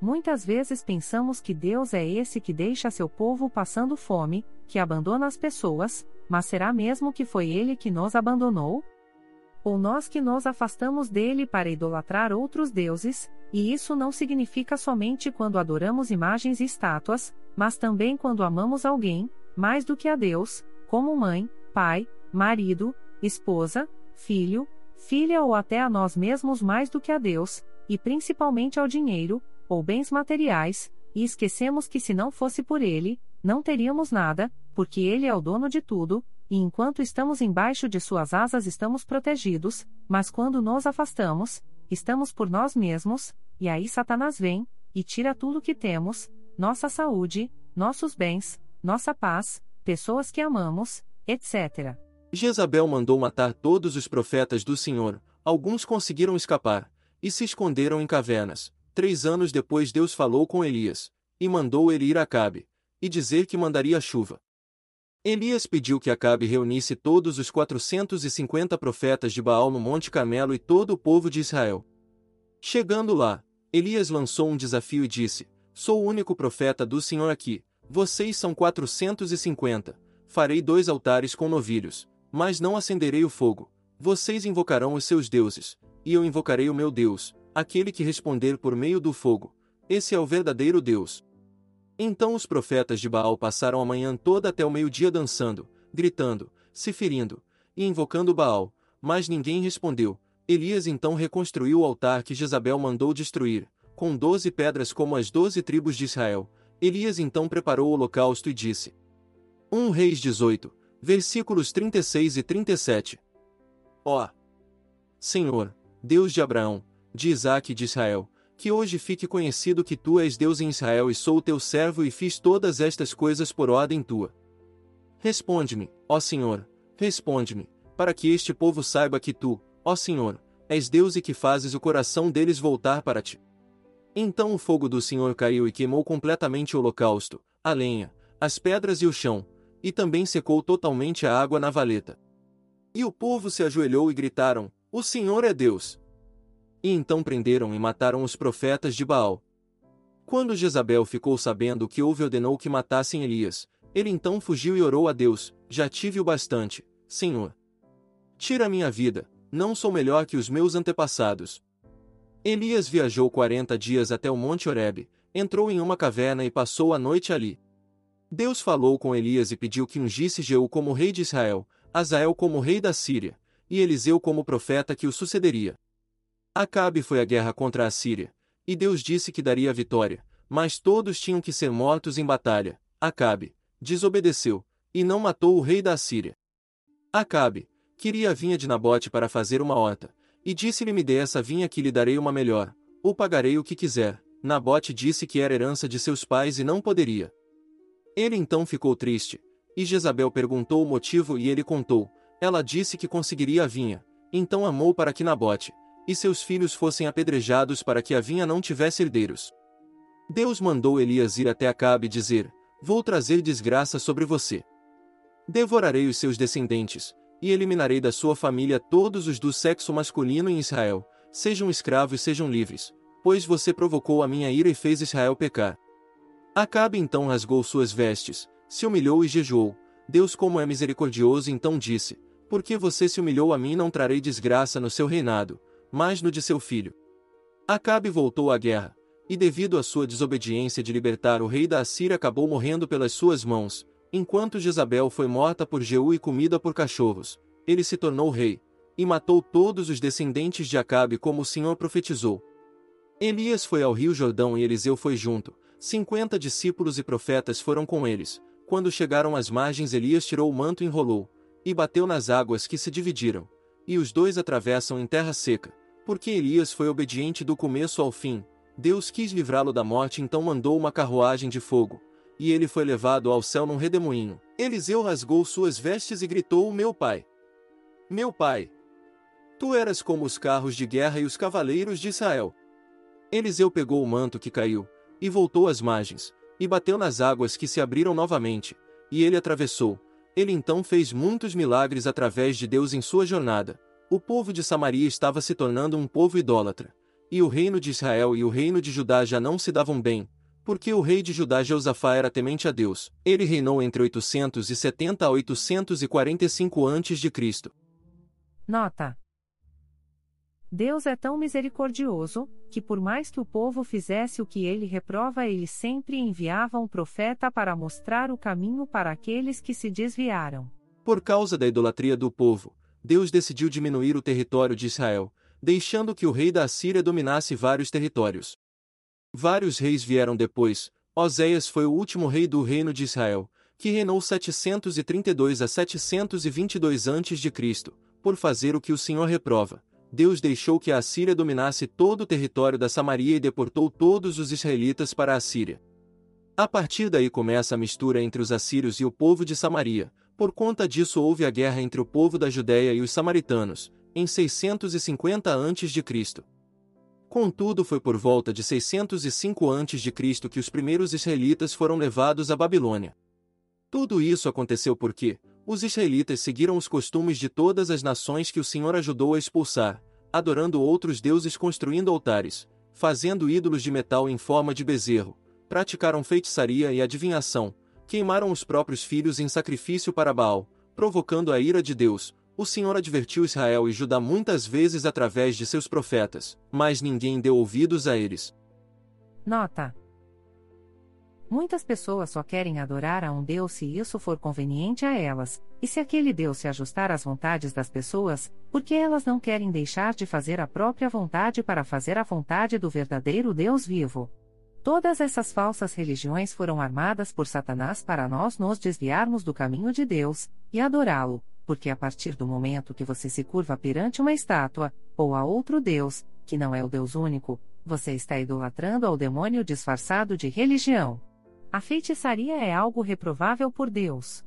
Muitas vezes pensamos que Deus é esse que deixa seu povo passando fome, que abandona as pessoas, mas será mesmo que foi ele que nos abandonou? Ou nós que nos afastamos dele para idolatrar outros deuses, e isso não significa somente quando adoramos imagens e estátuas, mas também quando amamos alguém, mais do que a Deus, como mãe, pai, marido, esposa, filho, filha ou até a nós mesmos mais do que a Deus, e principalmente ao dinheiro, ou bens materiais, e esquecemos que se não fosse por ele, não teríamos nada, porque ele é o dono de tudo, e enquanto estamos embaixo de suas asas estamos protegidos, mas quando nos afastamos, estamos por nós mesmos, e aí Satanás vem, e tira tudo que temos, nossa saúde, nossos bens, nossa paz, pessoas que amamos, etc. Jezabel mandou matar todos os profetas do Senhor, alguns conseguiram escapar, e se esconderam em cavernas. Três anos depois Deus falou com Elias, e mandou ele ir a Acabe, e dizer que mandaria chuva. Elias pediu que Acabe reunisse todos os 450 profetas de Baal no Monte Carmelo e todo o povo de Israel. Chegando lá, Elias lançou um desafio e disse: Sou o único profeta do Senhor aqui, vocês são 450. Farei dois altares com novilhos, mas não acenderei o fogo. Vocês invocarão os seus deuses, e eu invocarei o meu Deus, aquele que responder por meio do fogo. Esse é o verdadeiro Deus. Então os profetas de Baal passaram a manhã toda até o meio-dia dançando, gritando, se ferindo, e invocando Baal, mas ninguém respondeu. Elias então reconstruiu o altar que Jezabel mandou destruir, com doze pedras como as doze tribos de Israel. Elias então preparou o holocausto e disse: 1 Reis 18, versículos 36 e 37. Ó Senhor, Deus de Abraão, de Isaque e de Israel, que hoje fique conhecido que tu és Deus em Israel e sou teu servo e fiz todas estas coisas por ordem tua. Responde-me, ó Senhor, responde-me, para que este povo saiba que tu, ó Senhor, és Deus e que fazes o coração deles voltar para ti. Então o fogo do Senhor caiu e queimou completamente o holocausto, a lenha, as pedras e o chão, e também secou totalmente a água na valeta. E o povo se ajoelhou e gritaram: O Senhor é Deus. E então prenderam e mataram os profetas de Baal. Quando Jezabel ficou sabendo que houve, ordenou que matassem Elias. Ele então fugiu e orou a Deus: Já tive o bastante, Senhor. Tira minha vida, não sou melhor que os meus antepassados. Elias viajou quarenta dias até o Monte Horebe, entrou em uma caverna e passou a noite ali. Deus falou com Elias e pediu que ungisse Jeú como rei de Israel, Azael como rei da Síria, e Eliseu como profeta que o sucederia. Acabe foi à guerra contra a Síria, e Deus disse que daria a vitória, mas todos tinham que ser mortos em batalha. Acabe desobedeceu, e não matou o rei da Síria. Acabe, Queria a vinha de Nabote para fazer uma horta, e disse-lhe: Me dê essa vinha que lhe darei uma melhor, ou pagarei o que quiser. Nabote disse que era herança de seus pais e não poderia. Ele então ficou triste, e Jezabel perguntou o motivo e ele contou. Ela disse que conseguiria a vinha, então amou para que Nabote e seus filhos fossem apedrejados para que a vinha não tivesse herdeiros. Deus mandou Elias ir até Acabe e dizer: Vou trazer desgraça sobre você. Devorarei os seus descendentes, e eliminarei da sua família todos os do sexo masculino em Israel, sejam escravos sejam livres, pois você provocou a minha ira e fez Israel pecar. Acabe então rasgou suas vestes, se humilhou e jejuou. Deus, como é misericordioso, então disse: Porque você se humilhou a mim, não trarei desgraça no seu reinado, mas no de seu filho. Acabe voltou à guerra, e devido à sua desobediência de libertar o rei da Assíria, acabou morrendo pelas suas mãos, Enquanto Jezabel foi morta por Jeú e comida por cachorros, ele se tornou rei, e matou todos os descendentes de Acabe como o Senhor profetizou. Elias foi ao rio Jordão e Eliseu foi junto, cinquenta discípulos e profetas foram com eles. Quando chegaram às margens Elias tirou o manto e enrolou, e bateu nas águas que se dividiram, e os dois atravessam em terra seca, porque Elias foi obediente do começo ao fim, Deus quis livrá-lo da morte então mandou uma carruagem de fogo, e ele foi levado ao céu num redemoinho. Eliseu rasgou suas vestes e gritou: Meu pai! Meu pai! Tu eras como os carros de guerra e os cavaleiros de Israel. Eliseu pegou o manto que caiu, e voltou às margens, e bateu nas águas que se abriram novamente, e ele atravessou. Ele então fez muitos milagres através de Deus em sua jornada. O povo de Samaria estava se tornando um povo idólatra, e o reino de Israel e o reino de Judá já não se davam bem, porque o rei de Judá Jeosafá era temente a Deus. Ele reinou entre 870 a 845 a.C. Nota: Deus é tão misericordioso, que por mais que o povo fizesse o que ele reprova, ele sempre enviava um profeta para mostrar o caminho para aqueles que se desviaram. Por causa da idolatria do povo, Deus decidiu diminuir o território de Israel, deixando que o rei da Assíria dominasse vários territórios. Vários reis vieram depois. Oséias foi o último rei do reino de Israel, que reinou 732 a 722 a.C., por fazer o que o Senhor reprova. Deus deixou que a Assíria dominasse todo o território da Samaria e deportou todos os israelitas para a Assíria. A partir daí começa a mistura entre os assírios e o povo de Samaria. Por conta disso houve a guerra entre o povo da Judéia e os samaritanos, em 650 a.C. Contudo foi por volta de 605 a.C. que os primeiros israelitas foram levados à Babilônia. Tudo isso aconteceu porque os israelitas seguiram os costumes de todas as nações que o Senhor ajudou a expulsar, adorando outros deuses construindo altares, fazendo ídolos de metal em forma de bezerro, praticaram feitiçaria e adivinhação, queimaram os próprios filhos em sacrifício para Baal, provocando a ira de Deus, o Senhor advertiu Israel e Judá muitas vezes através de seus profetas, mas ninguém deu ouvidos a eles. Nota: Muitas pessoas só querem adorar a um Deus se isso for conveniente a elas, e se aquele Deus se ajustar às vontades das pessoas, porque elas não querem deixar de fazer a própria vontade para fazer a vontade do verdadeiro Deus vivo. Todas essas falsas religiões foram armadas por Satanás para nós nos desviarmos do caminho de Deus e adorá-lo, porque a partir do momento que você se curva perante uma estátua, ou a outro Deus, que não é o Deus único, você está idolatrando ao demônio disfarçado de religião. A feitiçaria é algo reprovável por Deus.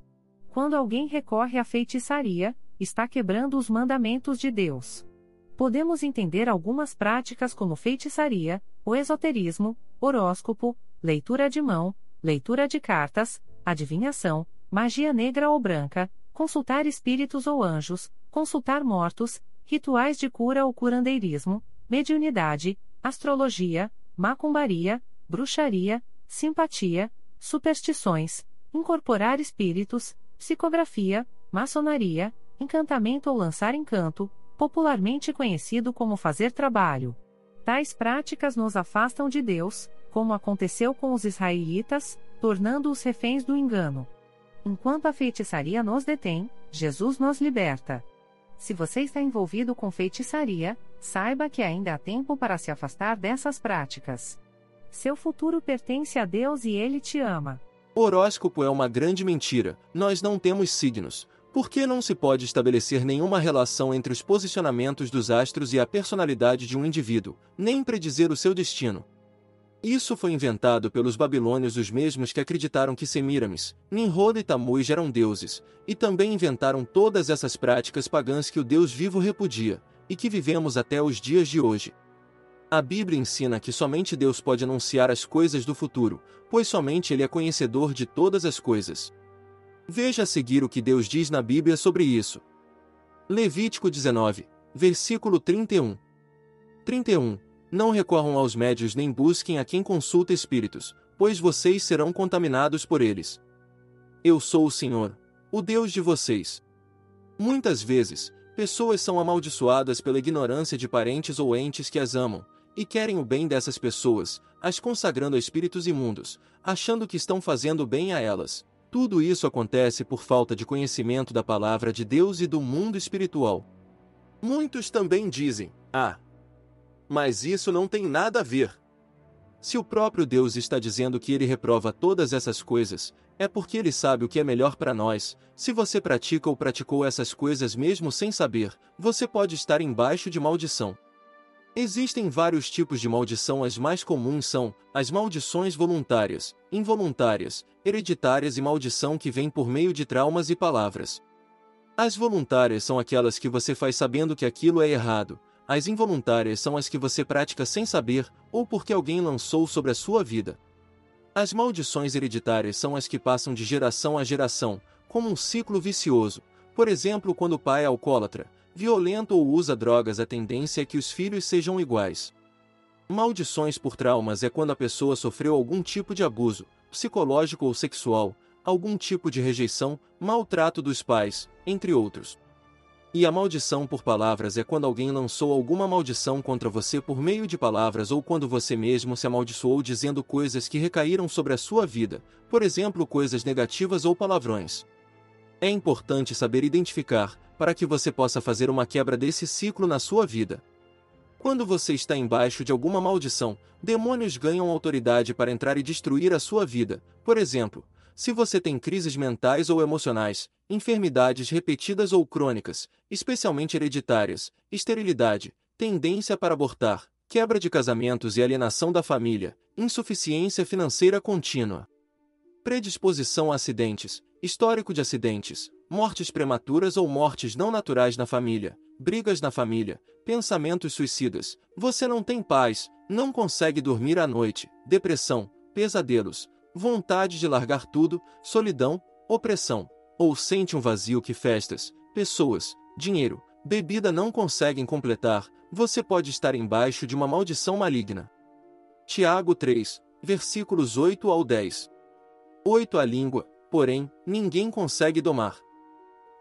Quando alguém recorre à feitiçaria, está quebrando os mandamentos de Deus. Podemos entender algumas práticas como feitiçaria, o esoterismo, horóscopo, leitura de mão, leitura de cartas, adivinhação, magia negra ou branca, consultar espíritos ou anjos, consultar mortos, rituais de cura ou curandeirismo, mediunidade, astrologia, macumbaria, bruxaria, simpatia, superstições, incorporar espíritos, psicografia, maçonaria, encantamento ou lançar encanto, popularmente conhecido como fazer trabalho. Tais práticas nos afastam de Deus, como aconteceu com os israelitas, tornando-os reféns do engano. Enquanto a feitiçaria nos detém, Jesus nos liberta. Se você está envolvido com feitiçaria, saiba que ainda há tempo para se afastar dessas práticas. Seu futuro pertence a Deus e Ele te ama. Horóscopo é uma grande mentira, nós não temos signos. Por que não se pode estabelecer nenhuma relação entre os posicionamentos dos astros e a personalidade de um indivíduo, nem predizer o seu destino? Isso foi inventado pelos babilônios os mesmos que acreditaram que Semiramis, Nimrod e Tammuz eram deuses, e também inventaram todas essas práticas pagãs que o Deus vivo repudia, e que vivemos até os dias de hoje. A Bíblia ensina que somente Deus pode anunciar as coisas do futuro, pois somente Ele é conhecedor de todas as coisas. Veja a seguir o que Deus diz na Bíblia sobre isso. Levítico 19, versículo 31. 31. Não recorram aos médios nem busquem a quem consulta espíritos, pois vocês serão contaminados por eles. Eu sou o Senhor, o Deus de vocês. Muitas vezes, pessoas são amaldiçoadas pela ignorância de parentes ou entes que as amam, e querem o bem dessas pessoas, as consagrando a espíritos imundos, achando que estão fazendo bem a elas. Tudo isso acontece por falta de conhecimento da palavra de Deus e do mundo espiritual. Muitos também dizem: Ah, mas isso não tem nada a ver. Se o próprio Deus está dizendo que ele reprova todas essas coisas, é porque ele sabe o que é melhor para nós. Se você pratica ou praticou essas coisas mesmo sem saber, você pode estar embaixo de maldição. Existem vários tipos de maldição, as mais comuns são as maldições voluntárias, involuntárias, hereditárias e maldição que vem por meio de traumas e palavras. As voluntárias são aquelas que você faz sabendo que aquilo é errado, as involuntárias são as que você pratica sem saber ou porque alguém lançou sobre a sua vida. As maldições hereditárias são as que passam de geração a geração, como um ciclo vicioso. Por exemplo, quando o pai é alcoólatra, violento ou usa drogas, a tendência é que os filhos sejam iguais. Maldições por traumas é quando a pessoa sofreu algum tipo de abuso, psicológico ou sexual, algum tipo de rejeição, maltrato dos pais, entre outros. E a maldição por palavras é quando alguém lançou alguma maldição contra você por meio de palavras ou quando você mesmo se amaldiçoou dizendo coisas que recaíram sobre a sua vida, por exemplo, coisas negativas ou palavrões. É importante saber identificar, para que você possa fazer uma quebra desse ciclo na sua vida. Quando você está embaixo de alguma maldição, demônios ganham autoridade para entrar e destruir a sua vida. Por exemplo, se você tem crises mentais ou emocionais, enfermidades repetidas ou crônicas, especialmente hereditárias, esterilidade, tendência para abortar, quebra de casamentos e alienação da família, insuficiência financeira contínua, predisposição a acidentes, histórico de acidentes, mortes prematuras ou mortes não naturais na família, brigas na família, pensamentos suicidas, você não tem paz, não consegue dormir à noite, depressão, pesadelos, vontade de largar tudo, solidão, opressão, ou sente um vazio que festas, pessoas, dinheiro, bebida não conseguem completar, você pode estar embaixo de uma maldição maligna. Tiago 3, versículos 8 ao 10. 8 A língua, porém, ninguém consegue domar.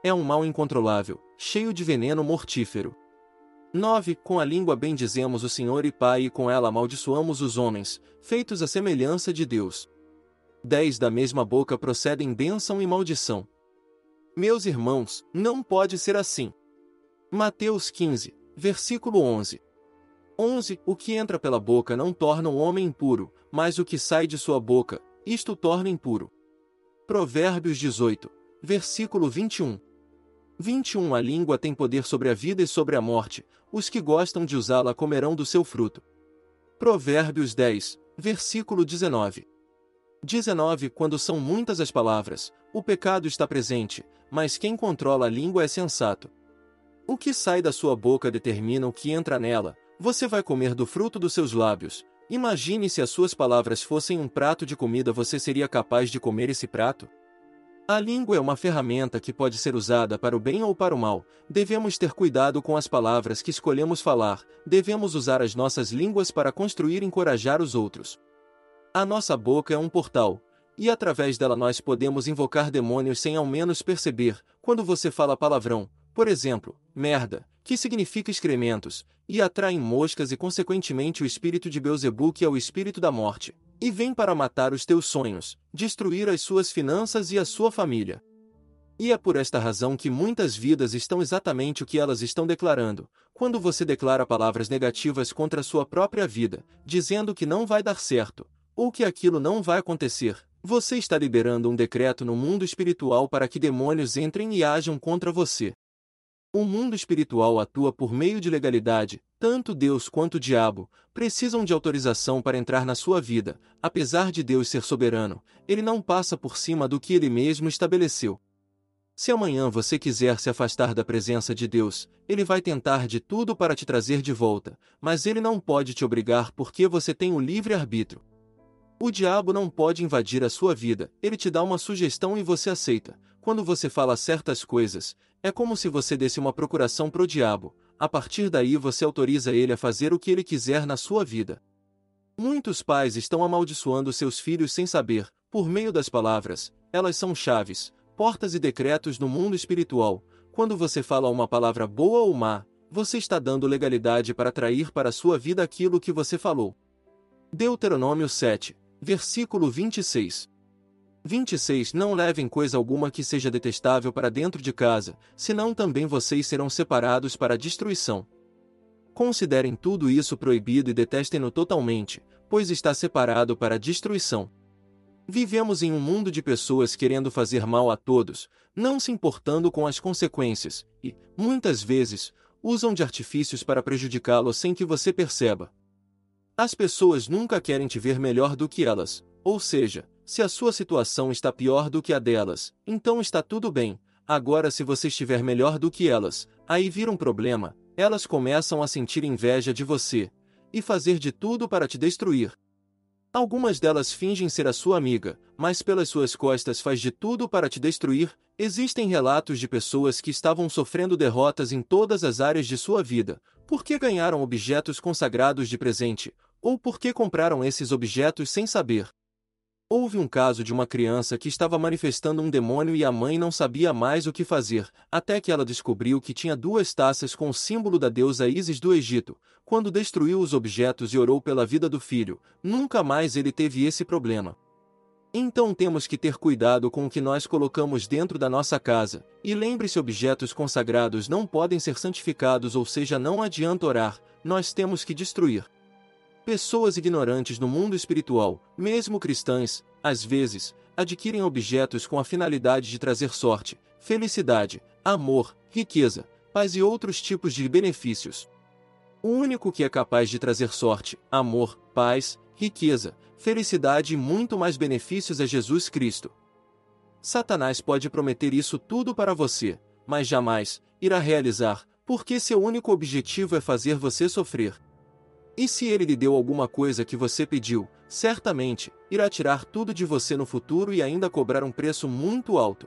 É um mal incontrolável, cheio de veneno mortífero. 9. Com a língua bendizemos o Senhor e Pai e com ela amaldiçoamos os homens, feitos à semelhança de Deus. 10 Da mesma boca procedem bênção e maldição. Meus irmãos, não pode ser assim. Mateus 15, versículo 11. 11. O que entra pela boca não torna um homem impuro, mas o que sai de sua boca, isto torna impuro. Provérbios 18, versículo 21. 21 A língua tem poder sobre a vida e sobre a morte, os que gostam de usá-la comerão do seu fruto. Provérbios 10, versículo 19. 19 Quando são muitas as palavras, o pecado está presente, mas quem controla a língua é sensato. O que sai da sua boca determina o que entra nela, você vai comer do fruto dos seus lábios. Imagine se as suas palavras fossem um prato de comida, você seria capaz de comer esse prato? A língua é uma ferramenta que pode ser usada para o bem ou para o mal. Devemos ter cuidado com as palavras que escolhemos falar, devemos usar as nossas línguas para construir e encorajar os outros. A nossa boca é um portal, e através dela nós podemos invocar demônios sem ao menos perceber. Quando você fala palavrão, por exemplo, merda, que significa excrementos, e atraem moscas e consequentemente o espírito de Beuzebu que é o espírito da morte e vem para matar os teus sonhos, destruir as suas finanças e a sua família. E é por esta razão que muitas vidas estão exatamente o que elas estão declarando. Quando você declara palavras negativas contra a sua própria vida, dizendo que não vai dar certo, ou que aquilo não vai acontecer, você está liberando um decreto no mundo espiritual para que demônios entrem e ajam contra você. O mundo espiritual atua por meio de legalidade, tanto Deus quanto o diabo precisam de autorização para entrar na sua vida, apesar de Deus ser soberano, ele não passa por cima do que ele mesmo estabeleceu. Se amanhã você quiser se afastar da presença de Deus, ele vai tentar de tudo para te trazer de volta, mas ele não pode te obrigar porque você tem o livre arbítrio. O diabo não pode invadir a sua vida, ele te dá uma sugestão e você aceita. Quando você fala certas coisas, é como se você desse uma procuração pro diabo, a partir daí você autoriza ele a fazer o que ele quiser na sua vida. Muitos pais estão amaldiçoando seus filhos sem saber, por meio das palavras, elas são chaves, portas e decretos no mundo espiritual. Quando você fala uma palavra boa ou má, você está dando legalidade para atrair para a sua vida aquilo que você falou. Deuteronômio 7, versículo 26. 26 Não levem coisa alguma que seja detestável para dentro de casa, senão também vocês serão separados para a destruição. Considerem tudo isso proibido e detestem-no totalmente, pois está separado para a destruição. Vivemos em um mundo de pessoas querendo fazer mal a todos, não se importando com as consequências, e, muitas vezes, usam de artifícios para prejudicá-lo sem que você perceba. As pessoas nunca querem te ver melhor do que elas, ou seja, se a sua situação está pior do que a delas, então está tudo bem. Agora, se você estiver melhor do que elas, aí vira um problema, elas começam a sentir inveja de você e fazer de tudo para te destruir. Algumas delas fingem ser a sua amiga, mas pelas suas costas faz de tudo para te destruir. Existem relatos de pessoas que estavam sofrendo derrotas em todas as áreas de sua vida, porque ganharam objetos consagrados de presente, ou porque compraram esses objetos sem saber. Houve um caso de uma criança que estava manifestando um demônio e a mãe não sabia mais o que fazer, até que ela descobriu que tinha duas taças com o símbolo da deusa Isis do Egito. Quando destruiu os objetos e orou pela vida do filho, nunca mais ele teve esse problema. Então temos que ter cuidado com o que nós colocamos dentro da nossa casa, e lembre-se: objetos consagrados não podem ser santificados, ou seja, não adianta orar, nós temos que destruir. Pessoas ignorantes no mundo espiritual, mesmo cristãs, às vezes, adquirem objetos com a finalidade de trazer sorte, felicidade, amor, riqueza, paz e outros tipos de benefícios. O único que é capaz de trazer sorte, amor, paz, riqueza, felicidade e muito mais benefícios é Jesus Cristo. Satanás pode prometer isso tudo para você, mas jamais irá realizar, porque seu único objetivo é fazer você sofrer. E se ele lhe deu alguma coisa que você pediu, certamente, irá tirar tudo de você no futuro e ainda cobrar um preço muito alto.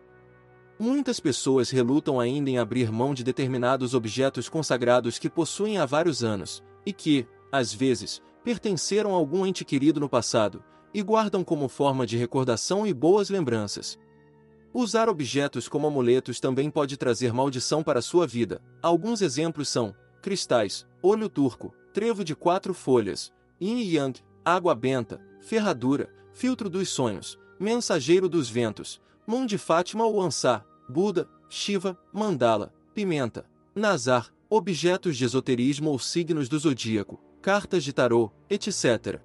Muitas pessoas relutam ainda em abrir mão de determinados objetos consagrados que possuem há vários anos, e que, às vezes, pertenceram a algum ente querido no passado, e guardam como forma de recordação e boas lembranças. Usar objetos como amuletos também pode trazer maldição para sua vida. Alguns exemplos são cristais, olho turco, trevo de quatro folhas, yin e yang, água benta, ferradura, filtro dos sonhos, mensageiro dos ventos, mão de Fátima ou Ansar, Buda, Shiva, Mandala, pimenta, Nazar, objetos de esoterismo ou signos do zodíaco, cartas de tarô, etc.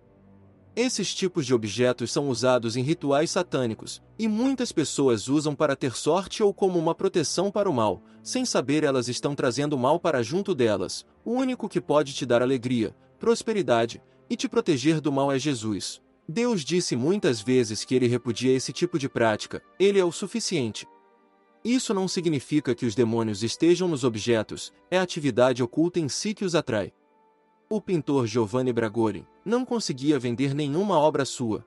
Esses tipos de objetos são usados em rituais satânicos, e muitas pessoas usam para ter sorte ou como uma proteção para o mal, sem saber elas estão trazendo mal para junto delas. O único que pode te dar alegria, prosperidade e te proteger do mal é Jesus. Deus disse muitas vezes que ele repudia esse tipo de prática, ele é o suficiente. Isso não significa que os demônios estejam nos objetos, é a atividade oculta em si que os atrai. O pintor Giovanni Bragori não conseguia vender nenhuma obra sua.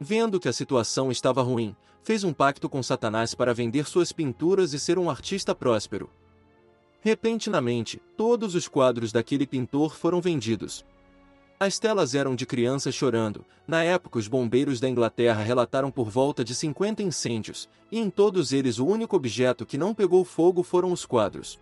Vendo que a situação estava ruim, fez um pacto com Satanás para vender suas pinturas e ser um artista próspero. Repentinamente, todos os quadros daquele pintor foram vendidos, as telas eram de crianças chorando. Na época, os bombeiros da Inglaterra relataram por volta de 50 incêndios, e em todos eles o único objeto que não pegou fogo foram os quadros.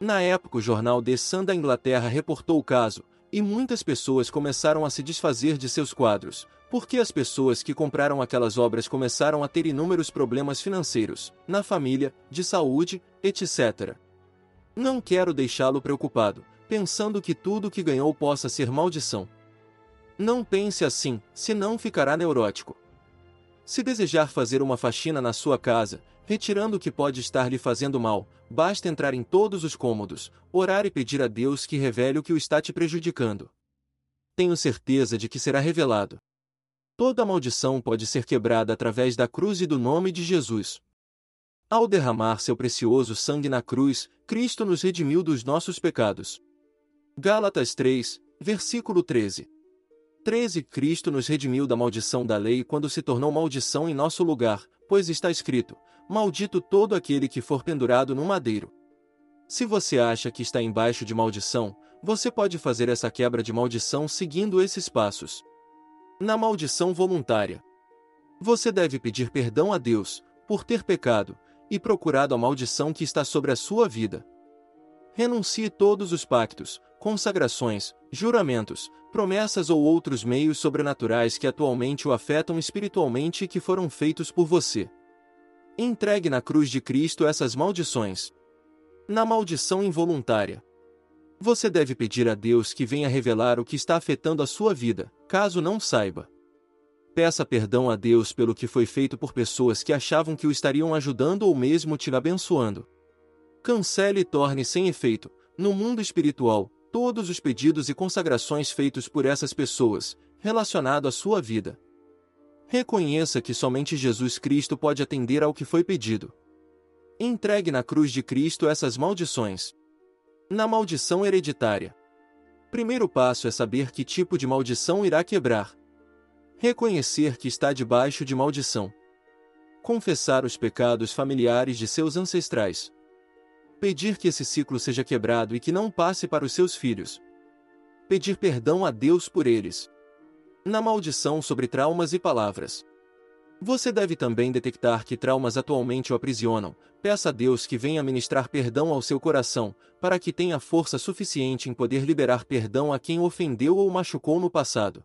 Na época, o jornal The Sun da Inglaterra reportou o caso, e muitas pessoas começaram a se desfazer de seus quadros, porque as pessoas que compraram aquelas obras começaram a ter inúmeros problemas financeiros, na família, de saúde, etc. Não quero deixá-lo preocupado, pensando que tudo que ganhou possa ser maldição. Não pense assim, senão ficará neurótico. Se desejar fazer uma faxina na sua casa, retirando o que pode estar lhe fazendo mal, basta entrar em todos os cômodos, orar e pedir a Deus que revele o que o está te prejudicando. Tenho certeza de que será revelado. Toda maldição pode ser quebrada através da cruz e do nome de Jesus. Ao derramar seu precioso sangue na cruz, Cristo nos redimiu dos nossos pecados. Gálatas 3, versículo 13. 13 Cristo nos redimiu da maldição da lei quando se tornou maldição em nosso lugar, pois está escrito: Maldito todo aquele que for pendurado no madeiro. Se você acha que está embaixo de maldição, você pode fazer essa quebra de maldição seguindo esses passos. Na maldição voluntária, você deve pedir perdão a Deus por ter pecado e procurado a maldição que está sobre a sua vida. Renuncie todos os pactos, consagrações, juramentos, promessas ou outros meios sobrenaturais que atualmente o afetam espiritualmente e que foram feitos por você. Entregue na cruz de Cristo essas maldições. Na maldição involuntária. Você deve pedir a Deus que venha revelar o que está afetando a sua vida, caso não saiba. Peça perdão a Deus pelo que foi feito por pessoas que achavam que o estariam ajudando ou mesmo te abençoando. Cancele e torne sem efeito, no mundo espiritual, todos os pedidos e consagrações feitos por essas pessoas, relacionado à sua vida. Reconheça que somente Jesus Cristo pode atender ao que foi pedido. Entregue na cruz de Cristo essas maldições. Na maldição hereditária. Primeiro passo é saber que tipo de maldição irá quebrar. Reconhecer que está debaixo de maldição. Confessar os pecados familiares de seus ancestrais pedir que esse ciclo seja quebrado e que não passe para os seus filhos. Pedir perdão a Deus por eles. Na maldição sobre traumas e palavras. Você deve também detectar que traumas atualmente o aprisionam. Peça a Deus que venha ministrar perdão ao seu coração, para que tenha força suficiente em poder liberar perdão a quem ofendeu ou machucou no passado.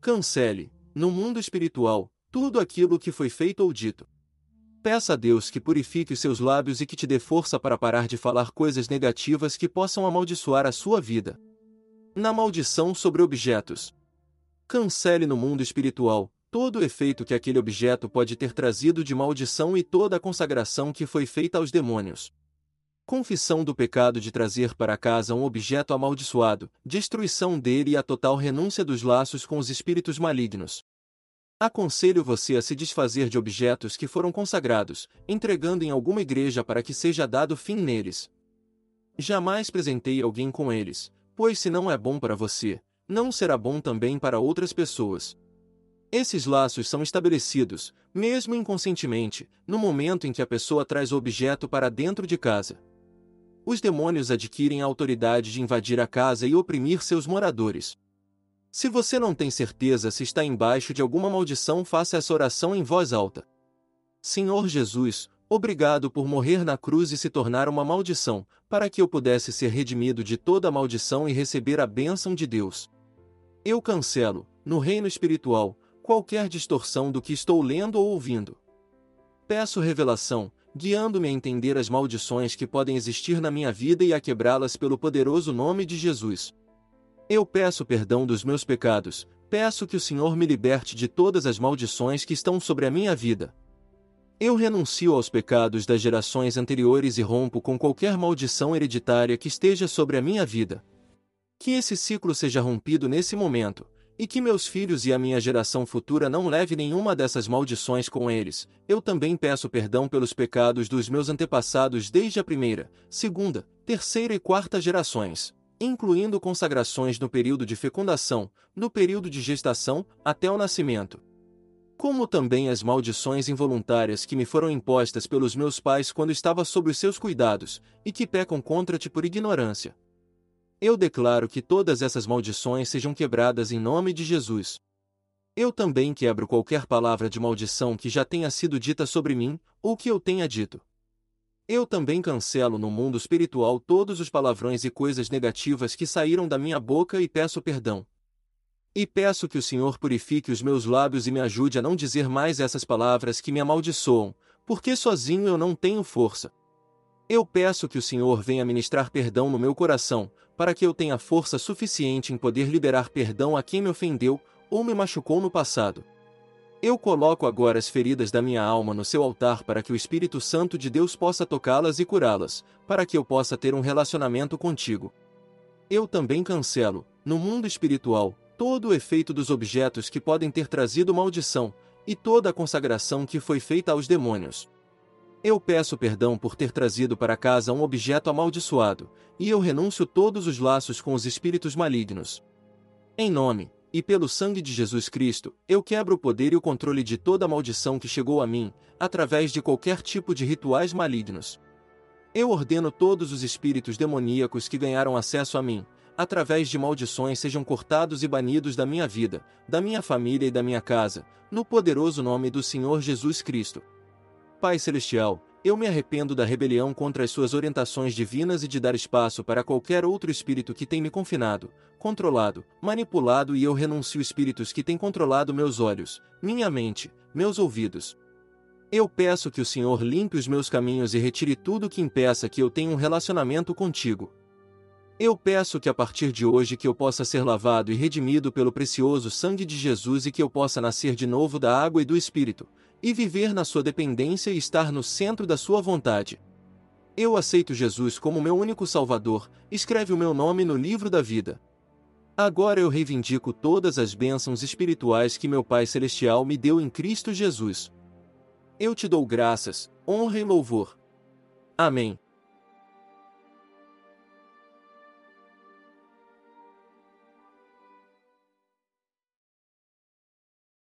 Cancele, no mundo espiritual, tudo aquilo que foi feito ou dito. Peça a Deus que purifique seus lábios e que te dê força para parar de falar coisas negativas que possam amaldiçoar a sua vida. Na maldição sobre objetos. Cancele no mundo espiritual todo o efeito que aquele objeto pode ter trazido de maldição e toda a consagração que foi feita aos demônios. Confissão do pecado de trazer para casa um objeto amaldiçoado, destruição dele e a total renúncia dos laços com os espíritos malignos. Aconselho você a se desfazer de objetos que foram consagrados, entregando em alguma igreja para que seja dado fim neles. Jamais presenteie alguém com eles, pois se não é bom para você, não será bom também para outras pessoas. Esses laços são estabelecidos, mesmo inconscientemente, no momento em que a pessoa traz o objeto para dentro de casa. Os demônios adquirem a autoridade de invadir a casa e oprimir seus moradores. Se você não tem certeza se está embaixo de alguma maldição, faça essa oração em voz alta. Senhor Jesus, obrigado por morrer na cruz e se tornar uma maldição, para que eu pudesse ser redimido de toda maldição e receber a bênção de Deus. Eu cancelo, no reino espiritual, qualquer distorção do que estou lendo ou ouvindo. Peço revelação, guiando-me a entender as maldições que podem existir na minha vida e a quebrá-las pelo poderoso nome de Jesus. Eu peço perdão dos meus pecados, peço que o Senhor me liberte de todas as maldições que estão sobre a minha vida. Eu renuncio aos pecados das gerações anteriores e rompo com qualquer maldição hereditária que esteja sobre a minha vida. Que esse ciclo seja rompido nesse momento, e que meus filhos e a minha geração futura não leve nenhuma dessas maldições com eles. Eu também peço perdão pelos pecados dos meus antepassados desde a primeira, segunda, terceira e quarta gerações, incluindo consagrações no período de fecundação, no período de gestação, até o nascimento. Como também as maldições involuntárias que me foram impostas pelos meus pais quando estava sob os seus cuidados, e que pecam contra ti por ignorância. Eu declaro que todas essas maldições sejam quebradas em nome de Jesus. Eu também quebro qualquer palavra de maldição que já tenha sido dita sobre mim, ou que eu tenha dito. Eu também cancelo no mundo espiritual todos os palavrões e coisas negativas que saíram da minha boca e peço perdão. E peço que o Senhor purifique os meus lábios e me ajude a não dizer mais essas palavras que me amaldiçoam, porque sozinho eu não tenho força. Eu peço que o Senhor venha ministrar perdão no meu coração, para que eu tenha força suficiente em poder liberar perdão a quem me ofendeu ou me machucou no passado. Eu coloco agora as feridas da minha alma no seu altar para que o Espírito Santo de Deus possa tocá-las e curá-las, para que eu possa ter um relacionamento contigo. Eu também cancelo, no mundo espiritual, todo o efeito dos objetos que podem ter trazido maldição, e toda a consagração que foi feita aos demônios. Eu peço perdão por ter trazido para casa um objeto amaldiçoado, e eu renuncio todos os laços com os espíritos malignos. Em nome, e pelo sangue de Jesus Cristo, eu quebro o poder e o controle de toda maldição que chegou a mim, através de qualquer tipo de rituais malignos. Eu ordeno todos os espíritos demoníacos que ganharam acesso a mim, através de maldições sejam cortados e banidos da minha vida, da minha família e da minha casa, no poderoso nome do Senhor Jesus Cristo. Pai Celestial, eu me arrependo da rebelião contra as suas orientações divinas e de dar espaço para qualquer outro espírito que tem me confinado, controlado, manipulado e eu renuncio espíritos que têm controlado meus olhos, minha mente, meus ouvidos. Eu peço que o Senhor limpe os meus caminhos e retire tudo que impeça que eu tenha um relacionamento contigo. Eu peço que a partir de hoje que eu possa ser lavado e redimido pelo precioso sangue de Jesus e que eu possa nascer de novo da água e do Espírito, e viver na sua dependência e estar no centro da sua vontade. Eu aceito Jesus como meu único Salvador, escreve o meu nome no livro da vida. Agora eu reivindico todas as bênçãos espirituais que meu Pai Celestial me deu em Cristo Jesus. Eu te dou graças, honra e louvor. Amém.